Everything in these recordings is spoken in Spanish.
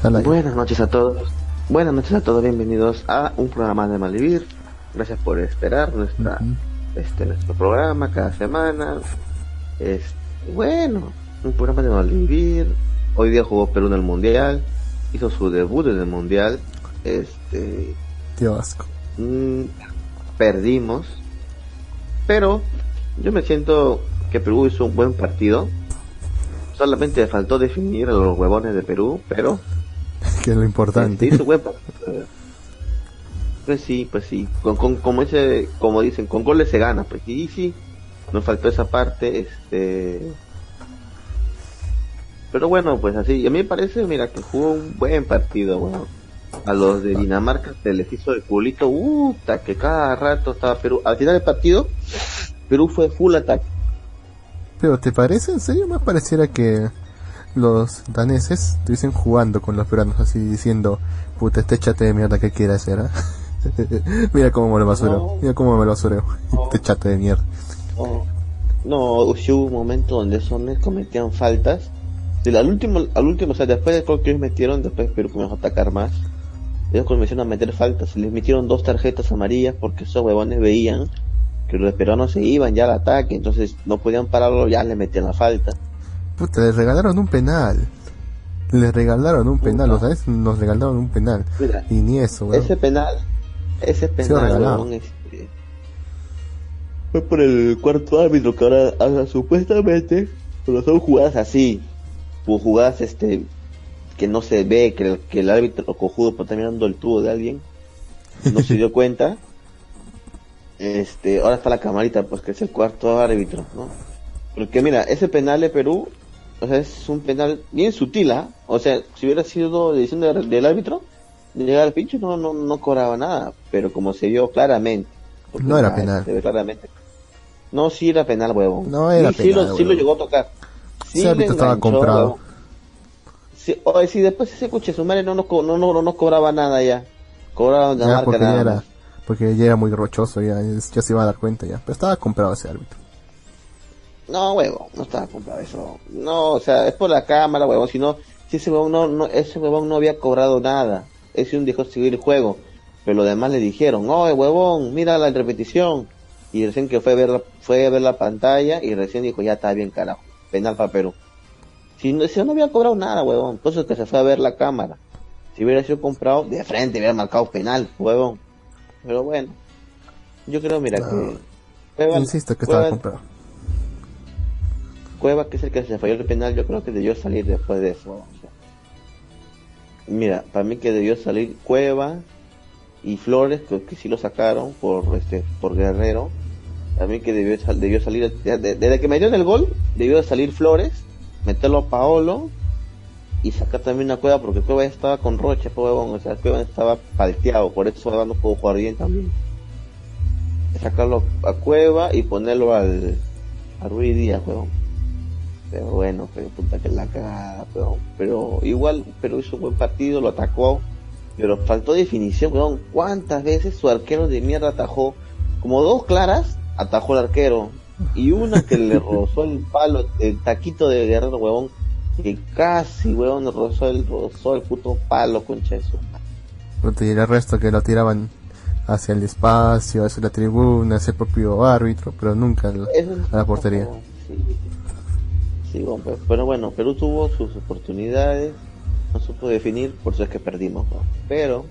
Buenas noches a todos. Buenas noches a todos. Bienvenidos a un programa de Malvivir. Gracias por esperar nuestra, este, nuestro programa cada semana. Es, bueno, un programa de Malvivir. Hoy día jugó Perú en el Mundial. Hizo su debut en el Mundial. Este. Tío asco. Mm, perdimos. Pero yo me siento que Perú hizo un buen partido. Solamente faltó definir a los huevones de Perú, pero que es lo importante. pues sí, pues sí. Con, con, como, ese, como dicen, con goles se gana. Pues sí, sí. Nos faltó esa parte. este Pero bueno, pues así. A mí me parece, mira, que jugó un buen partido. Bueno, a los de Dinamarca se les hizo el culito. Uh, que cada rato estaba Perú. Al final del partido, Perú fue full ataque. Pero ¿te parece? ¿En serio? Más pareciera que los daneses estuviesen jugando con los peruanos así diciendo, puta, este chate de mierda que quiere hacer, ¿ah? Mira cómo me lo basureo, mira cómo me lo basureo, este chate de mierda. No, si hubo un momento donde esos cometían faltas. al último, al último, o sea, después de que ellos metieron, después Perú comenzó a atacar más. Ellos comenzaron a meter faltas, les metieron dos tarjetas amarillas porque esos huevones veían que los peruanos se iban ya al ataque, entonces no podían pararlo, ya le metían la falta. Puta, les regalaron un penal. Les regalaron un penal, ¿lo sabes? Nos regalaron un penal. y ni eso, Ese penal, ese penal, este, fue por el cuarto árbitro que ahora, supuestamente, pero son jugadas así, jugadas este que no se ve, que el, que el árbitro cojudo por estar mirando el tubo de alguien, no se dio cuenta. Este, ahora está la camarita, pues que es el cuarto árbitro, ¿no? Porque mira, ese penal de Perú o sea, es un penal bien sutil, ¿ah? O sea, si hubiera sido decisión del, árbitro, de llegar al pincho no, no, no cobraba nada, pero como se vio claramente. No era penal. Se claramente. No, sí era penal, huevo. No era sí, penal. Sí lo, llegó a tocar. Sí Ese árbitro estaba comprado. Sí, o si después ese coche su madre no nos, no, no, no, cobraba nada ya. Cobraba ya, porque nada. era, porque ya era muy rochoso, ya, ya se iba a dar cuenta ya. Pero estaba comprado ese árbitro. No, huevo, no estaba comprado eso. No, o sea, es por la cámara, huevón. Si no, si ese huevón no, no, ese huevón no había cobrado nada. Ese un dejó seguir el juego. Pero los demás le dijeron, oye, huevón, mira la repetición. Y recién que fue a ver la, fue a ver la pantalla y recién dijo, ya está bien, carajo. Penal para Perú. Si no, si no había cobrado nada, huevón. Por eso es que se fue a ver la cámara. Si hubiera sido comprado, de frente hubiera marcado penal, huevón. Pero bueno. Yo creo, mira, que... Insisto que estaba comprado Cueva, que es el que se falló el penal, yo creo que debió salir después de eso. mira, para mí que debió salir Cueva y Flores, que, que sí lo sacaron por este por Guerrero. Para mí que debió, debió salir, desde que metió en el gol, debió salir Flores, meterlo a Paolo y sacar también una Cueva, porque Cueva estaba con Roche, o sea, Cueva estaba palteado, por eso no pudo jugar bien también. Sacarlo a Cueva y ponerlo al, a Ruiz Díaz, huevón pero bueno, pero puta que la cagada, pero, pero igual, pero hizo un buen partido, lo atacó, pero faltó definición, weón. ¿Cuántas veces su arquero de mierda atajó? Como dos claras, atajó el arquero. Y una que le rozó el palo, el taquito de guerrero, huevón, que casi, huevón, rozó el, rozó el puto palo, concha eso. Y el resto que lo tiraban hacia el espacio, hacia la tribuna, hacia el propio árbitro, pero nunca a la portería. Sí, pero bueno, Perú tuvo sus oportunidades, no supo definir, por eso es que perdimos. Pero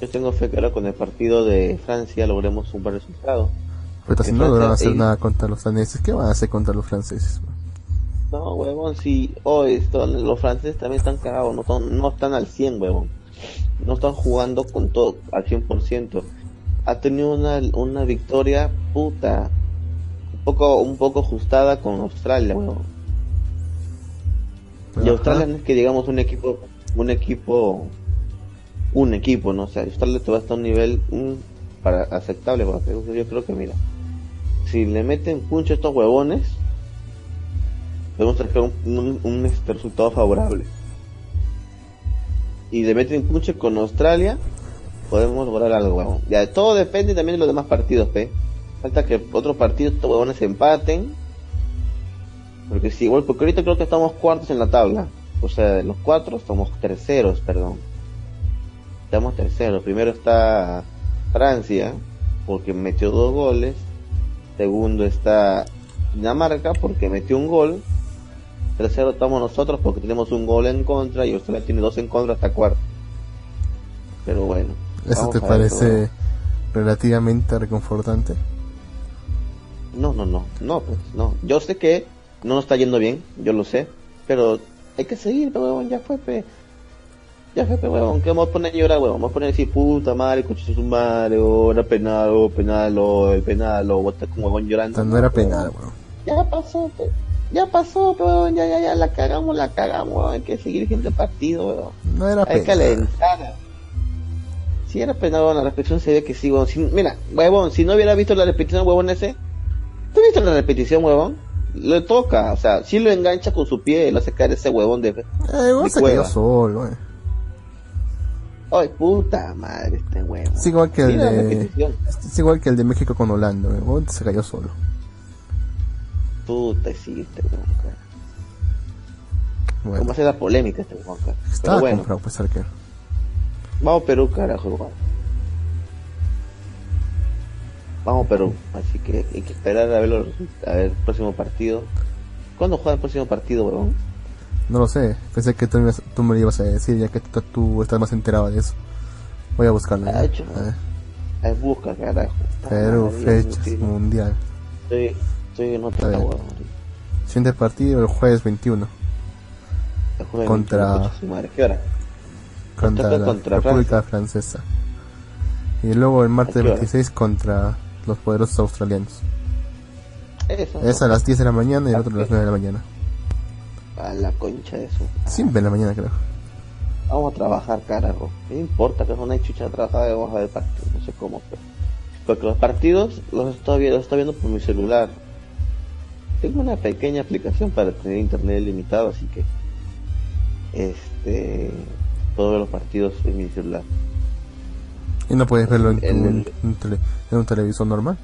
yo tengo fe que ahora con el partido de Francia logremos un buen resultado. Pero si no lograron hacer nada contra los daneses, ¿qué van a hacer contra los franceses? No, huevón, si hoy los franceses también están cagados, no, no están al 100, huevón. No están jugando con todo al 100%. Ha tenido una, una victoria puta, un poco, un poco ajustada con Australia, huevón y Australia no es que digamos un equipo, un equipo, un equipo, ¿no? O sea, Australia te va hasta un nivel para aceptable para Yo creo que, mira, si le meten puncho a estos huevones, podemos sacar un, este, resultado favorable. Y le meten puncho con Australia, podemos lograr algo, huevón. Ya, todo depende también de los demás partidos, ¿pe? Falta que otros partidos, estos huevones empaten porque sí, igual, porque ahorita creo que estamos cuartos en la tabla. o sea, de los cuatro estamos terceros, perdón. Estamos terceros. Primero está Francia, porque metió dos goles. Segundo está Dinamarca, porque metió un gol. Tercero estamos nosotros, porque tenemos un gol en contra y Australia tiene dos en contra hasta cuarto. Pero bueno. ¿Eso te parece relativamente reconfortante? No, no, no, no, pues no. Yo sé que no nos está yendo bien, yo lo sé, pero hay que seguir, huevón, ya fue, pe. Ya fue, pe, huevón, que vamos a poner a llorar, huevón, vamos a poner así, puta madre, coche su madre, o era penal, o penal, o el penal, o estar con huevón llorando. no era penal, huevón. Ya pasó, pe. Ya pasó, pero ya, ya, ya, la cagamos, la cagamos, huevón. hay que seguir gente partido, huevón. No era Hay que alentar. Si era penal, la repetición se ve que sí, huevón. Si- mira, huevón, si no hubiera visto la repetición, huevón ese, ¿tú viste la repetición, huevón? Le toca, o sea, si lo engancha con su pie, lo hace caer ese huevón de... Eh, Mi se solo, eh. Ay, puta madre, este huevón. Es igual que el de... Es igual que el de México con Holanda, eh. huevón se cayó solo. Puta, sí, este huevón. Bueno, ¿Cómo hace la polémica este huevón, estaba bueno, comprado, pues arquero. vamos Perú, carajo, huevón. Vamos Perú, así que hay que esperar a ver, los, a ver el próximo partido. ¿Cuándo juega el próximo partido, huevón? No lo sé, pensé que tú, tú me lo ibas a decir, ya que tú, estás más enterado de eso. Voy a buscarlo. Ah, hecho. A ver. Ahí busca, carajo. Perú, fechas, sí. mundial. Estoy, estoy en otra huevón. Siguiente partido el jueves 21 El jueves Contra- 21, coche su madre. ¿Qué hora? contra Contra- la contra República Francesa. Y luego el martes ¿A qué hora? 26 contra los poderosos australianos. Eso. Es a las 10 de la mañana y el otro a las 9 de la mañana. A la concha de eso. Siempre en la mañana creo. Vamos a trabajar, carajo. No importa que no hay chucha de trabajar de hoja de partido, no sé cómo, pero. Porque los partidos los estoy, viendo, los estoy viendo por mi celular. Tengo una pequeña aplicación para tener internet ilimitado, así que. Este. Puedo ver los partidos en mi celular. Y no puedes verlo en, tu- El- en un, tele- en un televisor normal.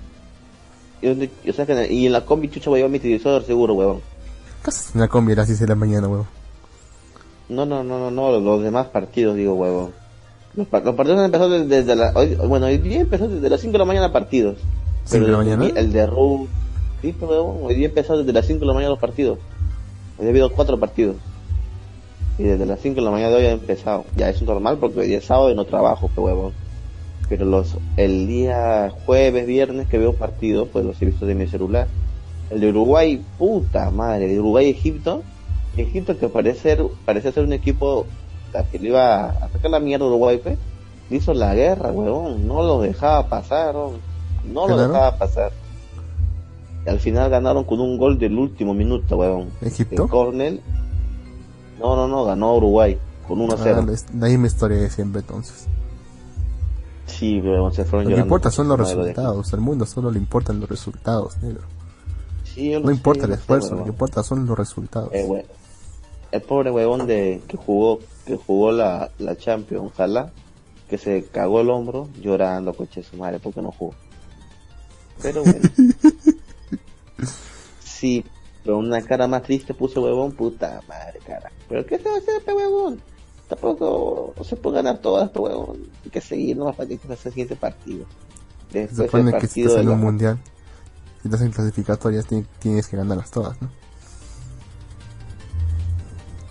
Y, donde- o sea que- y en la combi chucha voy a llevar mi televisor seguro, huevón. En la combi a las 10 de la mañana, huevo. No, no, no, no, no, los demás partidos, digo, huevón. Los, los partidos han empezado desde, desde la... Hoy, bueno, hoy día empezó desde las 5 de la mañana partidos. ¿Cinco de la mañana? El, de Ru... Sí, pero huevón, hoy día empezó desde las 5 de la mañana los partidos. Hoy ha habido cuatro partidos. Y desde las 5 de la mañana de hoy ha empezado. Ya es normal porque hoy día es sábado y no trabajo, pero huevón. Pero los el día jueves, viernes que veo partidos, pues los he visto de mi celular. El de Uruguay, puta madre, de Uruguay-Egipto. Egipto que parece ser, parece ser un equipo que le iba a sacar la mierda a Uruguay, pues. Le hizo la guerra, huevón. No lo dejaba pasar, huevón. No lo dejaba pasar. Y al final ganaron con un gol del último minuto, huevón. ¿Egipto? De Cornell. No, no, no, ganó Uruguay con 1 a 0. Ah, la, la misma historia de siempre entonces. Sí, huevón, se fueron Lo que importa son los resultados. Al mundo solo le importan los resultados, negro. Sí, No importa el sé, esfuerzo, lo que importa son los resultados. Eh, el pobre huevón de que jugó que jugó la, la Champions, ojalá que se cagó el hombro llorando coche su madre porque no jugó. Pero bueno. sí, pero una cara más triste puso huevón, puta madre, cara. Pero ¿qué se va a hacer este huevón? Tampoco no se puede ganar todas, este huevón. Hay que seguir nomás para que se hace el siguiente partido. Se Después el supone que si partido estás de en la- un mundial, si estás en clasificatorias, ti- tienes que ganarlas todas, ¿no?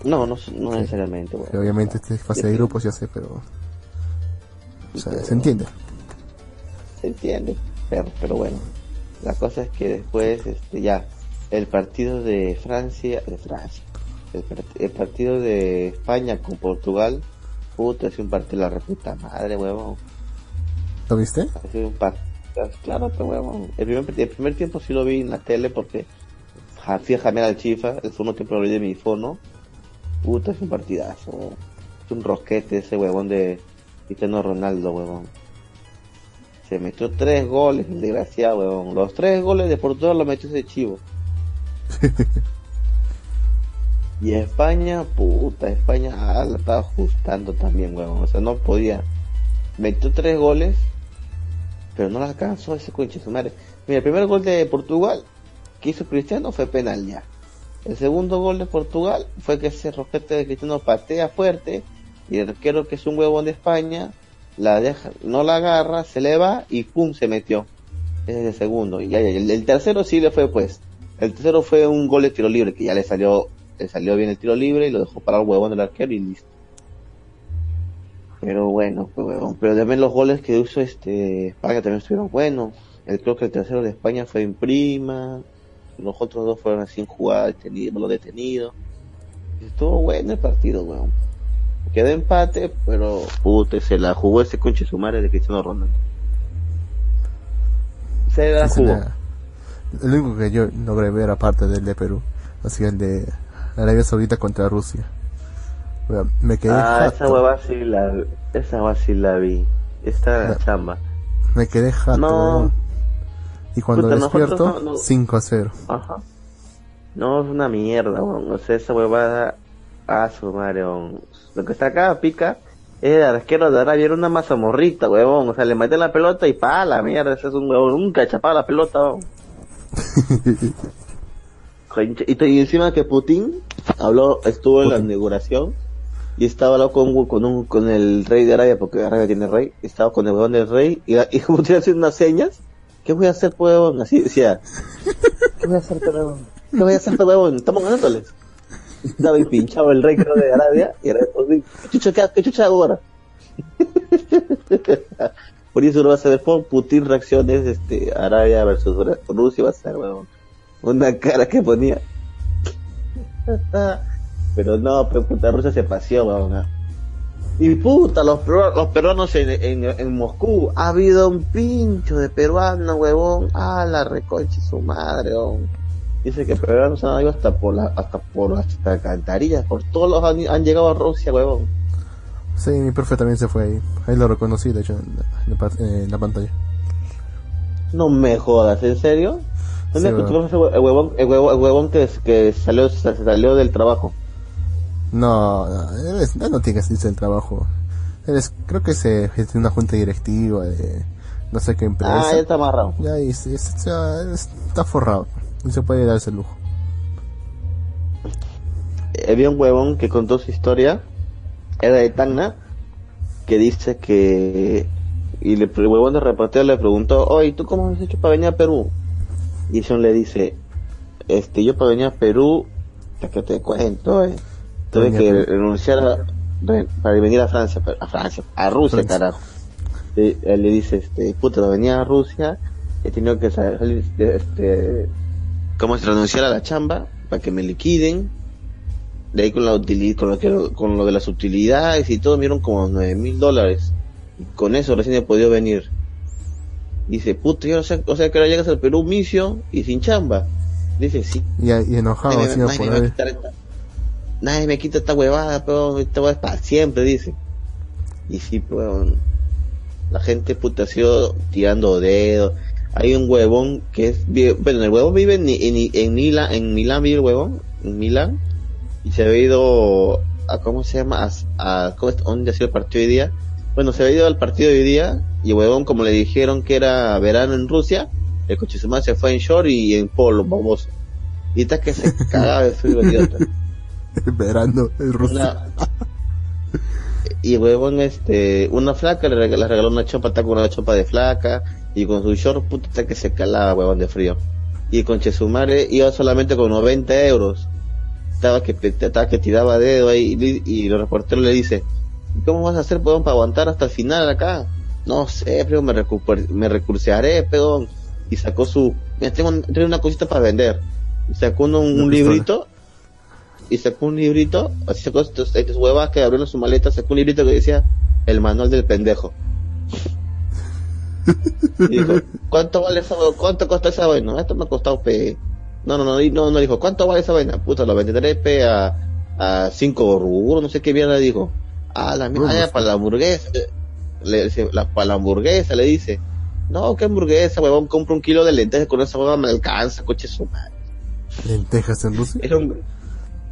No, no, no necesariamente. Que obviamente este es fase de grupos, ya sé, pero. O sea, pero- se entiende. se entiende pero, pero bueno la cosa es que después este ya el partido de Francia de Francia el, part- el partido de España con Portugal puta es un partido de la reputa madre huevón ¿Lo viste? ha sido un partido claro pero huevón el primer, el primer tiempo sí lo vi en la tele porque ja- fui a jamear al chifa el segundo tiempo lo vi de mi fono puta es un partidazo huevón. es un rosquete ese huevón de Cristiano Ronaldo huevón se metió tres goles, desgraciado, weón. Los tres goles de Portugal los metió ese chivo. y España, puta, España ah, la estaba ajustando también, weón. O sea, no podía. Metió tres goles, pero no la alcanzó ese coche su madre. Mira, el primer gol de Portugal que hizo Cristiano fue penal ya. El segundo gol de Portugal fue que ese rojete de Cristiano patea fuerte y el arquero que es un huevón de España la deja, no la agarra, se le va y pum se metió. Ese es el segundo. Y ya, ya, el, el tercero sí le fue pues. El tercero fue un gol de tiro libre que ya le salió, le salió bien el tiro libre y lo dejó para el huevón del arquero y listo. Pero bueno, pues huevón. Pero también los goles que hizo este España también estuvieron buenos. El, creo que el tercero de España fue en prima. Los otros dos fueron así en jugada detenido, lo detenido. Estuvo bueno el partido, weón. Quedó empate, pero puta, se la jugó ese conche su madre de Cristiano Ronaldo. Se la jugó. El único que yo logré ver aparte del de Perú, ha sido el de Arabia Saudita contra Rusia. Me quedé Ah, jato, esa hueva sí la, esa hueva sí la vi. Esta Ah. chamba. me quedé jato. No. Y cuando Puta, despierto, no- no- 5 a 0. Ajá. No, es una mierda, weón. O sea, esa huevada, a su madre, weón. Lo que está acá, pica, es el arquero de Arabia, era una mazamorrita, huevón. O sea, le meten la pelota y pa, la mierda, ese es un huevón. Nunca chapaba la pelota, weón. Y, te- y encima que Putin habló, estuvo en la inauguración y estaba hablando con, con, un, con el rey de Arabia, porque Arabia tiene rey, estaba con el huevón del rey y, y Putin haciendo unas señas. ¿Qué voy a hacer, pues, huevón? Así decía. ¿Qué voy a hacer, pues, huevón? ¿Qué voy a hacer, pues, huevón? Estamos ganándoles. Estaba pinchado el rey creo de Arabia y era Putin. ¿Qué chucha, qué, qué chucha hago ahora? Por eso uno va a saber por Putin reacciones, este, Arabia versus Rusia va a ser, huevón. Una cara que ponía. Pero no, pero puta, Rusia se paseó, weón. Y puta, los, peru- los peruanos en, en, en Moscú, ha habido un pincho de peruanos, huevón. Ah, la reconcha su madre, weón. Dice que peruanos han ido hasta por la, hasta por hasta alcantarillas, por todos los han, han llegado a Rusia, huevón. Sí, mi profe también se fue ahí. Ahí lo reconocí, de hecho, la, en la pantalla. No me jodas, ¿en serio? ¿Dónde Sí, ese hue- el huevón, el huevón, el huevón que, que salió, salió del trabajo? No, no, él es- él no tiene que salirse del trabajo. Él es, creo que se es de una junta directiva de no sé qué empresa. Ah, ya está amarrado. Ya, y se- está forrado. No se puede darse el lujo. había un huevón que contó su historia, era de Tacna, que dice que y le, el huevón de reportero le preguntó, oye, ¿tú cómo has hecho para venir a Perú? Y Sean le dice, este, yo para venir a Perú, ya que te cuento, eh, tuve que Perú. renunciar a- re- para venir a Francia, a Francia, a Rusia, Francia. carajo. Y él le dice, este, puta, para venir a Rusia, he tenido que salir, este, cómo es renunciar a la chamba para que me liquiden de ahí con la utili- con lo que con lo de las utilidades y todo me dieron como nueve mil dólares y con eso recién he podido venir dice puta yo no sé o sea que ahora llegas al Perú misio y sin chamba dice sí Y, y enojado nadie, me, nadie por me quitar esta nadie me quita esta huevada pero esta huevada es para siempre dice. Y sí pues la gente puta ha sido tirando dedos hay un huevón que es bueno el huevón vive en, en, en Milán en Milán vive el huevón en Milán. Y se había ido a cómo se llama a, a ¿cómo es? dónde ha sido el partido hoy día bueno se había ido al partido de hoy día y huevón como le dijeron que era verano en Rusia el coche su madre se fue en short y en polo baboso. Y está que se cagaba de frío idiota Verano, el ruso. una- y huevón este una flaca le, reg- le regaló una chopa está con una chopa de flaca y con su short puta está que se calaba huevón de frío. Y con Chesumare iba solamente con 90 euros. Estaba que estaba que tiraba dedo ahí y, y el reportero le dice ¿cómo vas a hacer huevón para aguantar hasta el final acá? no sé pero me, me recursearé peón y sacó su mira, tengo, tengo una cosita para vender y sacó un, un librito y sacó un librito, así sacó estos, estas huevas que abrió en su maleta, sacó un librito que decía El manual del pendejo. Y dijo, ¿cuánto vale esa? ¿Cuánto cuesta esa vaina? Esto me ha costado pe. No, no, no, y no, no dijo, ¿cuánto vale esa vaina? Puta, lo venderé pe a, a cinco rubros, no sé qué mierda dijo. Ah, la Rubros. ah, para la hamburguesa. Le dice, la, para la hamburguesa, le dice. No, ¿qué hamburguesa, huevón? Compra un kilo de lentejas con esa hueva me alcanza, coche su madre. Lentejas en Rusia. Era un...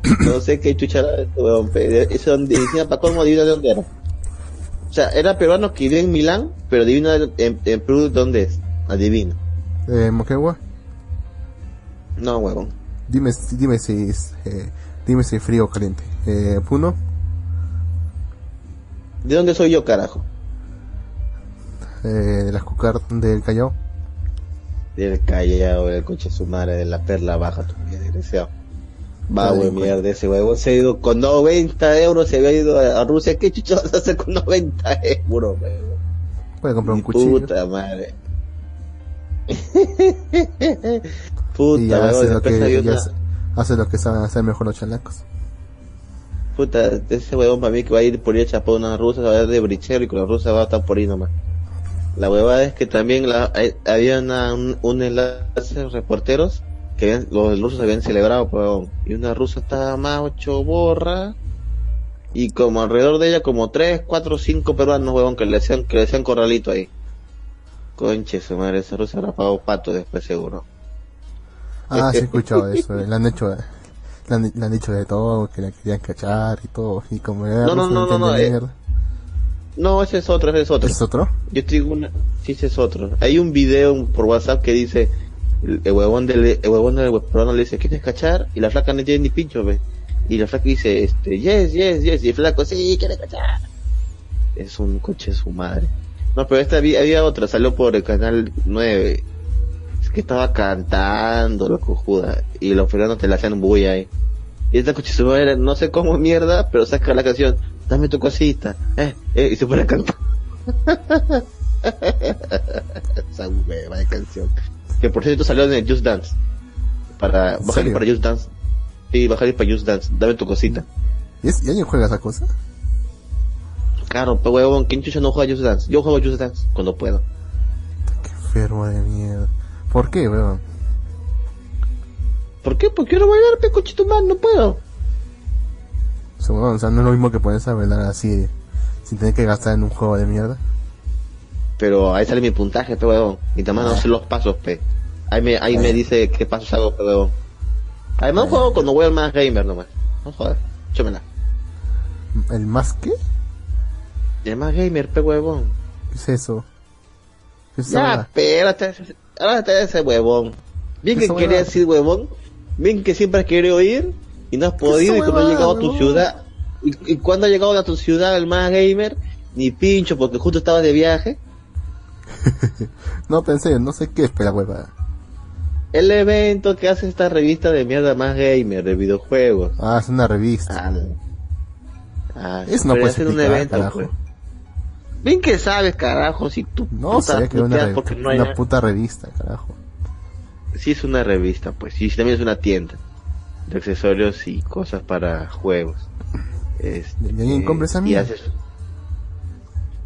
No sé qué chuchara weón. pe- Eso donde decía, ¿para cómo adivina de dónde era? O sea, era peruano que vivía en Milán, pero adivina en, en Perú dónde es. Adivina. Eh, Moquegua. No, huevón. Dime, dime si es, eh, dime si frío o caliente. Eh, Puno. ¿De dónde soy yo, carajo? Eh, de las cucar del Callao. Del Callao, del coche su madre, de la perla baja, tu desgraciado. Va, güey, mierda, ese huevo se ha ido con 90 euros, se había ido a Rusia. ¿Qué chucho vas a hacer con 90 euros, huevo? Puede comprar un cuchillo. Puta madre. Puta, y huevón, hace, lo que, hace lo que saben hacer mejor los chalacos. Puta, ese huevón para mí que va a ir por ir a chapar unas rusas, va a ir de brichero y con las rusas va a estar por ahí nomás. La huevada es que también la, hay- había una, un, enlace de reporteros que habían- los rusos habían celebrado, pues, huevón, y una rusa estaba más ocho borra y como alrededor de ella como tres, cuatro, cinco peruanos, huevón, que le hacían, que le hacían corralito ahí. Conche su madre, esa rusa habrá pagado pato después seguro. Ah, sí he escuchado eso. eh, Le han hecho, le han, le han dicho de todo, que la querían cachar y todo. Y como era No, no, no, no, no, eh. No, ese es otro, ese es otro. ¿Es otro? Yo te digo una, sí, ese es otro. Hay un video por WhatsApp que dice, el, el huevón del, el huevón del peruano le dice, ¿quieres cachar? Y la flaca no tiene ni pincho, ve. Y la flaca dice, este, yes, yes, yes. Y el flaco, sí, quiere cachar. Es un coche de su madre. No, pero esta había, había otra, salió por el canal 9. Que estaba cantando, la cojuda. Y los peruanos te la hacían bulla ahí. Y esta su madre, no sé cómo mierda, pero saca la canción, dame tu cosita, eh, eh, y se pone a cantar. Esa hueva de canción. Que por cierto salió en el Just Dance. Para, ¿En bajar para Just Dance. Sí, bajar para Just Dance. Dame tu cosita. ¿Y, es, ¿Y alguien juega esa cosa? Claro, pero huevón, ¿quién chucha no juega Just Dance? Yo juego Just Dance cuando puedo. Qué enfermo de mierda. ¿Por qué, weón? ¿Por qué? Porque quiero bailar, pe cochito man, no puedo. Weón, o sea, no es lo mismo que ponerse a bailar así, sin tener que gastar en un juego de mierda. Pero ahí sale mi puntaje, pe huevón. Y también no sé los pasos, pe. Ahí me, ahí me dice qué pasos hago, pe huevón. Además juego cuando voy al más gamer nomás. No joder, échamela. ¿El más qué? El más gamer, pe huevón. ¿Qué es eso? ¿Qué es Ya, espérate, ahora está ese huevón. Bien que quería decir huevón, bien que siempre has querido ir y no has podido y cuando ha huevada, llegado a tu ciudad, y, y cuando ha llegado a tu ciudad el más gamer, ni pincho porque justo estaba de viaje, No, pensé, no sé qué es, la huevada. el evento que hace esta revista de mierda más gamer de videojuegos. Ah, es una revista. Ah, ah, Eso no pero puedes hacer un evento, carajo. pues. Bien que sabes, carajo, si tú No, sabía que una, porque no hay una puta revista, carajo. Sí es una revista, pues, y también es una tienda de accesorios y cosas para juegos. Este, ¿Y alguien compra esa mierda? haces-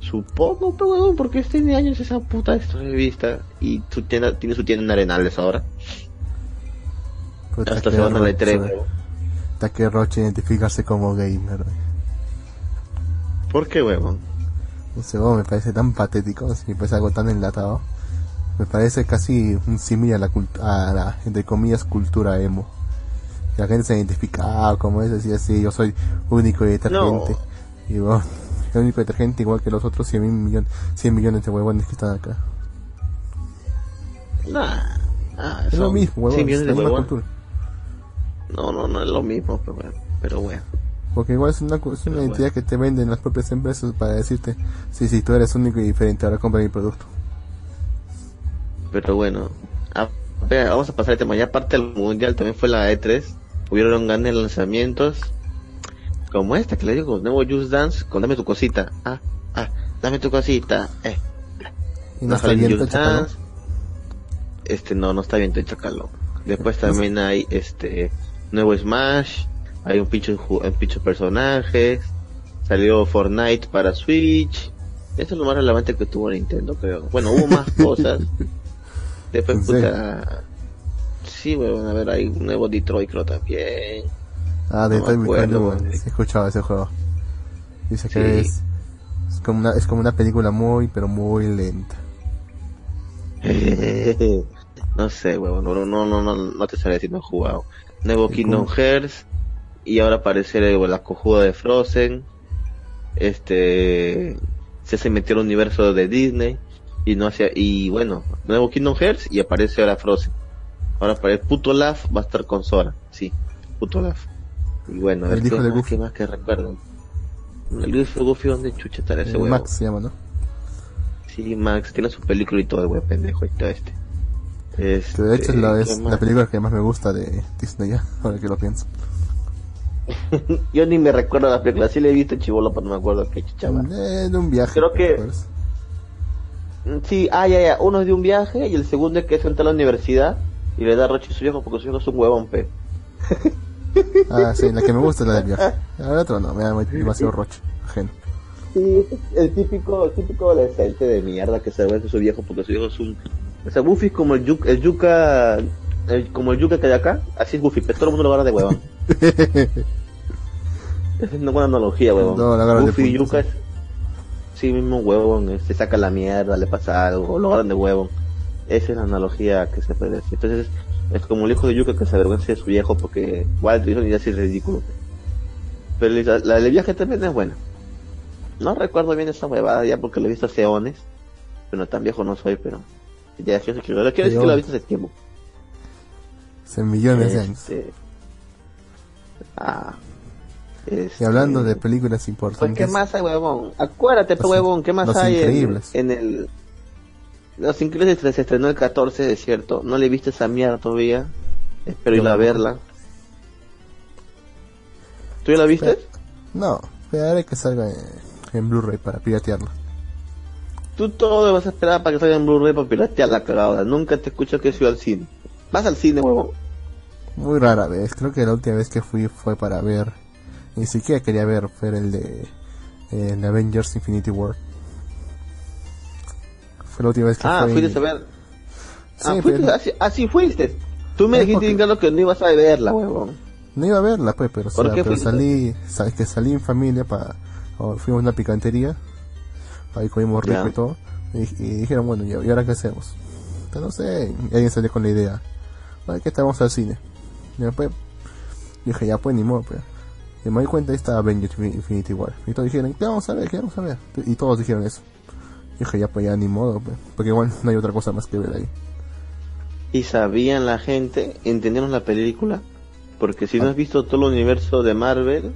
Supongo, pero huevón, porque tiene años esa puta esta revista y su tienda, tiene su tienda en Arenales ahora. Puta, Hasta se van a la roche, E3, weón. huevón. Puta, qué roche identificarse como gamer. ¿Por qué, huevón? No sé, weón, me parece tan patético, me parece algo tan enlatado. Me parece casi un símil a la, a la, entre comillas, cultura emo. La gente se identifica ah, como es, así, así, yo soy único y detergente. Y bueno, el único detergente igual que los otros 100, mil millones, 100 millones de huevones que están acá. Nah, ah, Es lo mismo, huevón, 100 es la misma cultura. No, no, no es lo mismo, pero bueno. Pero bueno. Porque igual es una, es una Pero identidad que te venden las propias empresas para decirte, sí, sí, tú eres único y diferente, ahora compra mi producto. Pero bueno, a vamos a pasar el tema. Ya aparte del mundial también fue la E3. Hubieron grandes lanzamientos. Como esta que le digo, nuevo Just Dance, con dame tu cosita. Ah, ah, dame tu cosita. Eh, Y no está el bien. Dance. Este no, no está bien de Chacalón. Después también hay este nuevo Smash. Hay un pincho, ju- un pincho personajes. Salió Fortnite para Switch. Eso es lo más relevante que tuvo Nintendo, creo. Bueno, hubo más cosas. Después, ¿En serio? puta. Sí, weón, a ver, hay un nuevo Detroit, creo también. Ah, de No Toy me Become acuerdo, Human. Sí, he escuchado ese juego. Dice que Sí. es, es como una, es como una película muy, pero muy lenta. no sé, weón, no, no, no, no, no te sabría decir, no he jugado. Nuevo ¿Y Kingdom? Hearts, y ahora aparece el- la cojuda de Frozen. Este, se se metió al universo de Disney, y no hacía, y bueno, nuevo Kingdom Hearts, y aparece ahora Frozen. Ahora el puto Laf va a estar con Sora, sí, puto Laf. Y bueno, El hijo de Goofy. más que recuerdo. El hijo de Goofy, ¿dónde chucha estará ese huevo? Max se llama, ¿no? Sí, Max, tiene su película y todo el huevo pendejo y todo este. Este, de hecho es, la, ¿qué es la película que más me gusta de Disney ya, ahora que lo pienso. Yo ni me recuerdo la película, sí la he visto chivolo, pero no me acuerdo qué chuchaba. Eh, de un viaje. Creo que- ¿te acuerdas? Sí, ah, ya, ya. Uno es de un viaje y el segundo es que es entra a la universidad y le da roche a su viejo porque su viejo es un huevón, pe. Ah, sí, la que me gusta es la del viaje. El otro no, me da demasiado roche. Ajeno. Sí, el típico, el típico adolescente de mierda que se avergüenza de su viejo porque su viejo es un... O sea, Goofy es como el, yu- el yuca... el- como el yuca que hay acá, así es Goofy, pero todo el mundo lo agarra de huevón. Es una buena analogía, huevón. No, lo agarran de Goofy y yuca sí. es... Sí, mismo huevón, se saca la mierda, le pasa algo, lo agarran de huevón. Esa es la analogía que se puede decir. Entonces, es como el hijo de Yuka que se avergüenza de su viejo porque Walt Disney ya es ridículo. Pero la, la del viaje también es buena. No recuerdo bien esa huevada ya porque lo he visto hace ones. Pero tan viejo no soy, pero. Ya quiero, quiero decir que lo he visto hace tiempo. Hace millones de años. Este. Y hablando de películas Pues, importantes. ¿qué más hay, huevón? Acuérdate, pe, Los- huevón, ¿qué más Los hay en- Increíbles. En, el... Los Increíbles se estrenó el 14, es cierto. No le viste esa mierda todavía. Espero ir a verla. ¿Tú ya la viste? No, esperaré que salga en, en Blu-ray para piratearlo. Tú todo vas a esperar para que salga en Blu-ray para piratear la cagada. Nunca te escucho que ido al cine. ¿Vas al cine, huevón? Muy rara vez, creo que la última vez que fui fue para ver, ni siquiera quería ver, fue el de el Avengers Infinity War. Fue la última vez que Ah, fui. fuiste a ver. Sí, ah, fuiste, pero- así, así fuiste. Tú me Ah, dijiste porque- claro que no ibas a verla, huevón. No iba a verla, pues, pero, salí, sabes que salí en familia para, fuimos a una picantería, ahí comimos rico y todo, y, y dijeron, bueno, ¿y ahora qué hacemos? Entonces, no sé, y alguien salió con la idea, ¿sabes qué estamos al cine? Y después, dije, ya pues, ni modo, pues. Y me di cuenta, ahí está Avengers Infinity War. Y todos dijeron, ¿qué vamos a ver? ¿Qué vamos a ver? Y todos dijeron eso. Y dije, ya pues, ya ni modo, pues. Porque igual no hay otra cosa más que ver ahí. Y sabían la gente, entendieron la película, porque si no has visto todo el universo de Marvel,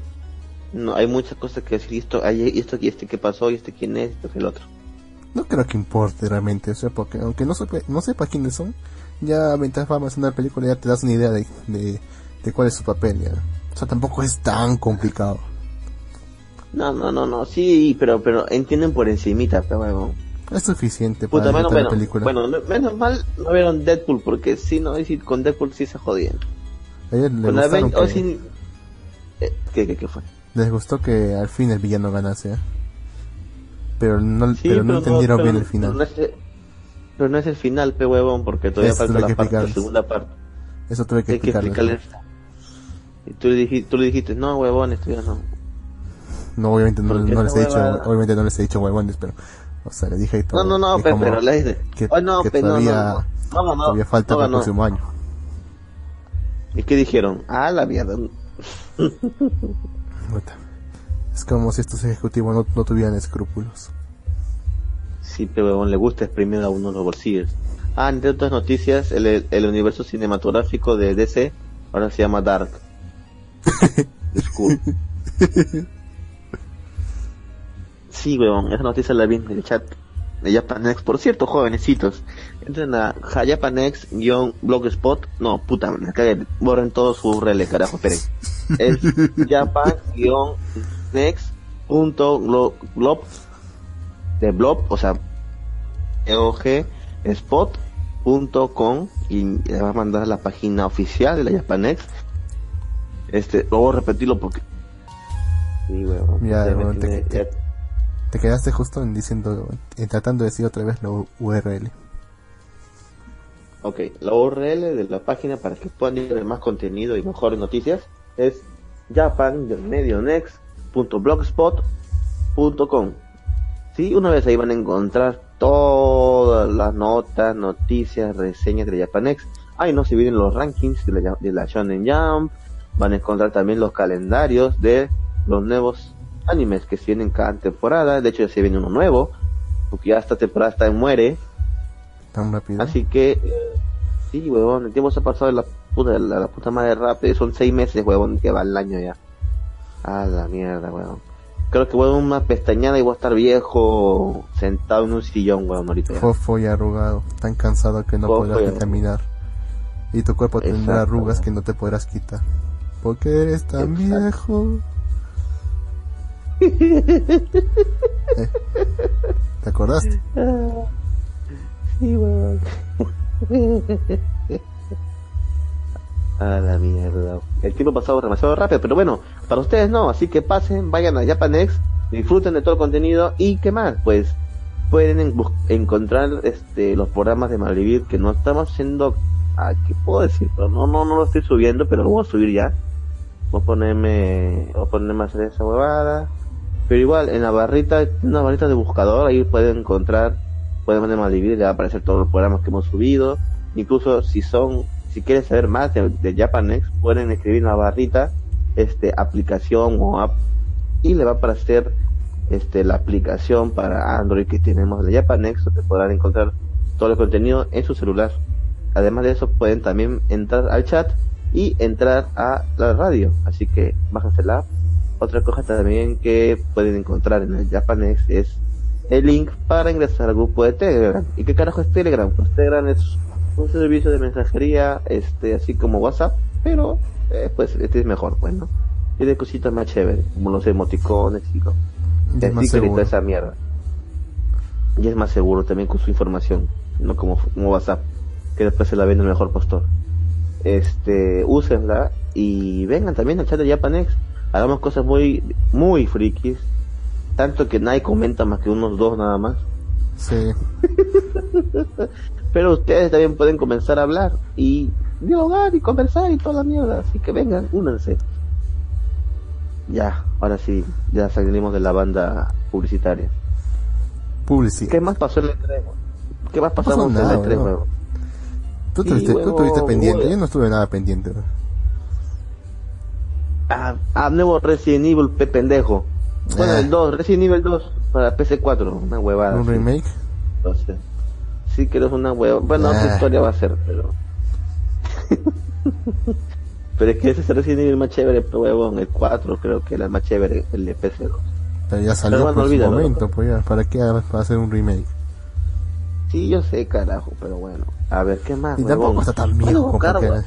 no hay muchas cosas que decir, esto, hay esto y este que pasó, y este quién es, esto que el otro. No creo que importe realmente, o sea, porque aunque no, sepa, no sepa quiénes son, ya mientras va avanzando la película ya te das una idea de, de, de cuál es su papel, ya. O sea, tampoco es tan complicado. No, no, no, no, sí, pero, pero entienden por encimita, pero huevón. Es suficiente Puta, para menos, disfrutar la bueno, película. bueno, me- menos mal no vieron Deadpool, porque si no, y si con Deadpool sí se jodían. A ellos les, gustaron que- sin- eh, ¿qué, qué, qué fue? les gustó que al fin el villano ganase, ¿eh? pero no, Sí, pero no entendieron pero- bien el final. no es, pero no es el final, pe huevón, porque todavía Eso falta la, parte, segunda parte. Eso tuve que Hay que. Y tú le, dijiste, tú le dijiste, no, huevón, esto ya no. No, obviamente no, no les he dicho, obviamente no les he dicho huevones, pero, o sea, les dije todo. No, no, no, pe, pero le dice, que, "Ay, no, que pe, todavía, no, no, no, todavía falta para el no". próximo año. ¿Y qué dijeron? Ah, la mierda. Es como si estos ejecutivos no, no tuvieran escrúpulos. Sí, pe huevón, le gusta exprimir a uno los bolsillos. Ah, entre otras noticias, el, el universo cinematográfico de DC ahora se llama Dark. Es cool. Sí, huevón, esa noticia la vi en el chat de Japanex. Por cierto, jovenecitos, entren a japanex-blogspot. No, puta, me cagué. Borren todos sus URL, carajo, esperen. Es japan-next.glob de blog, o sea, eogspot.com y le va a mandar a la página oficial de la Japanex. Este, luego repetirlo porque Sí, ya me huevón, te- tiene- te- ya- Te quedaste justo en diciendo, en tratando de decir otra vez la URL. Ok, la URL de la página para que puedan ir a ver más contenido y mejores noticias es japan-next.blogspot.com. Sí, una vez ahí van a encontrar todas las notas, noticias, reseñas de Japanex. Ahí no se vienen los rankings de la, de la Shonen Jump. Van a encontrar también los calendarios de los nuevos animes que se vienen cada temporada. De hecho, ya se viene uno nuevo, porque ya esta temporada está en muere. Tan rápido. Así que, eh, Sí, huevón, el tiempo se ha pasado de la puta, la, la puta madre rápido. Son seis meses, huevón, que va el año ya. A la mierda, huevón. Creo que voy a dar una pestañada y voy a estar viejo, sentado en un sillón, huevón, ahorita. Fofo y arrugado, tan cansado que no Fofo podrás y caminar. Y tu cuerpo tendrá arrugas que no te podrás quitar. Porque eres tan viejo. Eh, ¿Te acordaste? Sí, huevón. A la mierda. El tiempo ha pasado demasiado rápido, pero bueno, para ustedes no, así que pasen, vayan a Japanex, disfruten de todo el contenido y qué más, pues pueden en- encontrar este los programas de Malvivir que no estamos haciendo, ah, ¿qué puedo decir? No, no, no lo estoy subiendo, pero lo voy a subir ya. A ponerme, a ponerme a hacer esa huevada. Pero igual, en la barrita, una barrita de buscador, ahí pueden encontrar, pueden poner Malvivir y le va a aparecer todos los programas que hemos subido. Incluso si son, si quieren saber más de, de Japanex, pueden escribir en la barrita, este, aplicación o app, y le va a aparecer, este, la aplicación para Android que tenemos de Japanex, donde podrán encontrar todo el contenido en su celular. Además de eso, pueden también entrar al chat y entrar a la radio. Así que bájense la app. Otra cosa también que pueden encontrar en el Japanex es el link para ingresar al grupo de Telegram. ¿Y qué carajo es Telegram? Pues Telegram es un servicio de mensajería, este, así como WhatsApp, pero eh, pues este es mejor, pues, ¿no? Tiene cositas más chéveres, como los emoticones y Y es más seguro. esa mierda. Y es más seguro también con su información, no como, como WhatsApp, que después se la vende el mejor postor. Este, úsenla y vengan también al chat de Japanex. Hagamos cosas muy, muy frikis. Tanto que nadie comenta más que unos dos nada más. Sí. Pero ustedes también pueden comenzar a hablar y dialogar y conversar y toda la mierda. Así que vengan, únanse. Ya, ahora sí, ya salimos de la banda publicitaria. Publicidad. ¿Qué más pasó en el E3? ¿Qué más pasó pasamos en el nada, E3, weón. huevón? Tú Sí, estuviste, tú estuviste pendiente, huevo. yo no estuve nada pendiente. Ah, ah, nuevo Resident Evil, pe pendejo. Bueno, Ah. el 2, Resident Evil 2 para PC4, una huevada. Un sí. remake. Entonces, sí que es una hueva. Bueno, Ah. otra historia va a ser, pero. pero es que ese es el Resident Evil más chévere, pero huevón, el 4 creo que era el más chévere, el de PC2. Pero ya salió bueno, por su olvídalo. momento, pues ya, ¿para qué va a hacer un remake? Sí, yo sé, carajo, pero bueno. A ver, ¿qué más, Y huevón? tampoco está tan viejo buscar, huevón.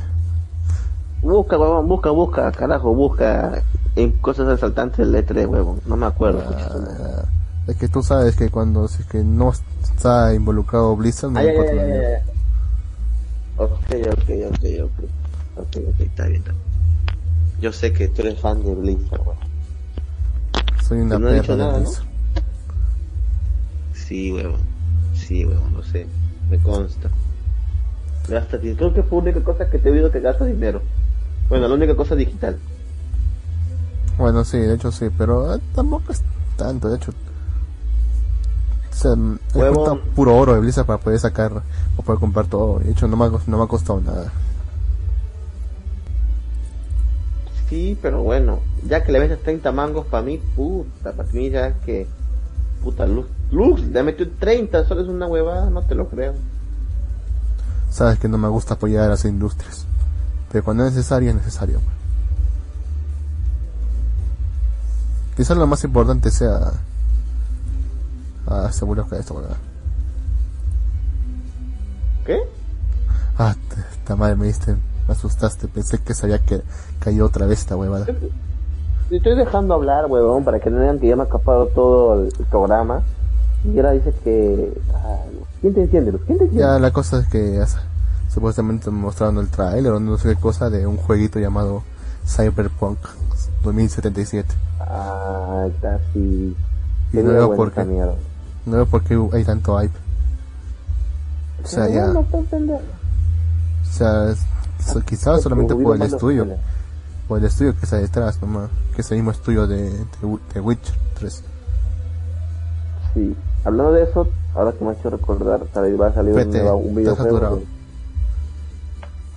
Busca, huevón, busca, busca, carajo, busca en cosas asaltantes del E3, huevón. No me acuerdo. Ah, es que tú sabes que cuando si es que no está involucrado Blizzard no Ay, ay, ay, la ay, mierda. ay. Ok, ok, ok, ok. Ok, ok, está bien. Yo sé que tú eres fan de Blizzard, weón. Soy una no he dicho perra de nada, ¿no? Blizzard. Sí, huevón. Sí, huevón, lo sé. Me consta. Gastas dinero. Creo que fue la única cosa que te he oído que gastas dinero. Bueno, la única cosa digital. Bueno, sí, de hecho sí, pero eh, tampoco es tanto, de hecho. O Huevón. juntado puro oro de Blizzard para poder sacar, para poder comprar todo. De hecho, no me ha, no me ha costado nada. Sí, pero bueno, ya que le vendes 30 mangos para mí, puta, para mí ya que. Puta, Lux, Lux, le metió 30, solo es una huevada, no te lo creo. Sabes que no me gusta apoyar a las industrias. Pero cuando es necesario, es necesario. Quizás lo más importante sea asegurar que esto, ¿verdad? ¿Qué? Ah, esta madre me diste, me asustaste, pensé que sabía que cayó otra vez esta huevada. Te estoy dejando hablar, huevón, para que no digan que ya me ha escapado todo el, programa. Y ahora dices que. ay, ¿Quién te entiende, Luz? ¿Quién te entiende? Ya la cosa es que ya supuestamente mostraron el trailer o no sé qué cosa de un jueguito llamado Cyberpunk 2077. Ah, está así. Y no veo por qué. No veo por qué hay tanto hype. O sea, ya, No, o sea, so- quizás solamente por el estudio, por el estudio que está detrás, nomás, que es el mismo estudio de, de, de Witcher 3. Sí. Hablando de eso, ahora que me ha hecho recordar, va a salir un, nuevo- un videojuego.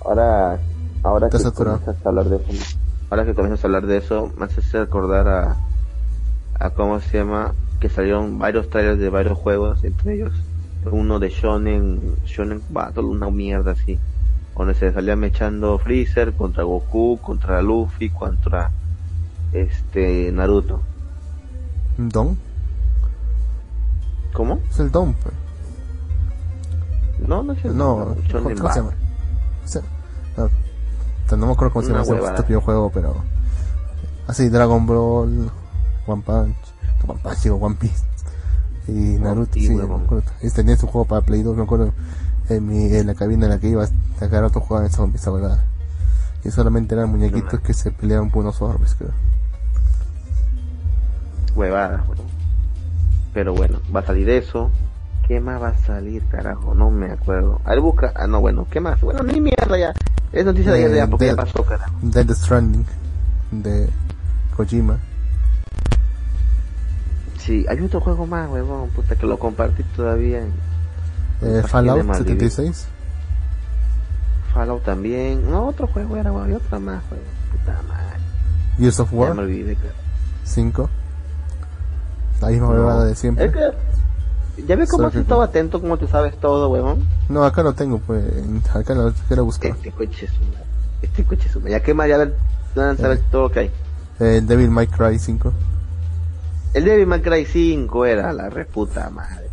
Ahora, ahora que comienzas a hablar de eso, ahora que comienzas a hablar de eso, me hace recordar a, a cómo se llama, que salieron varios trailers de varios juegos, entre ellos uno de Shonen, Shonen Battle, una mierda así. donde se salía mechando Freezer contra Goku, contra Luffy, contra este Naruto. ¿Don? ¿Cómo? Es el pues. No, no es el No, ¿cómo se llama? O sea, no, me acuerdo cómo se llama ese huevada. estúpido juego, pero. Así, Dragon Ball, One Punch, One Punch, digo, One Piece. Y Naruto, sí, sí, me acuerdo. Y tenía su juego para Play 2, me acuerdo. En, mi, en la cabina en la que iba, cada rato jugaban esa, esa huevada. Y solamente eran muñequitos que se peleaban por unos orbes, creo. Huevadas, huevón. Pero bueno, va a salir eso. ¿Qué más va a salir, carajo? No me acuerdo. A ver, busca. Ah, no, bueno, ¿qué más? Bueno, ni mierda ya. Es noticia de ayer Eh, ya, porque ya Dead- pasó, carajo. Dead Stranding, de Kojima. Sí, hay otro juego más, huevón, puta, que lo compartí todavía en, Eh, Fallout Maldivi. 76. Fallout también. No, otro juego era, huevón, y otra más, huevón. Puta madre. Gears of Ya War me olvidé, claro. 5. La misma No. huevada de siempre. Es que, ya ves cómo has estado atento, cómo te sabes todo, huevón. No, acá lo tengo, pues. Acá lo quiero buscar. Este coche es una. Este coche es una. Ya que más, ya ver, ya sabes Eh. todo que hay. El Devil May Cry 5. El Devil May Cry 5 era la reputa madre.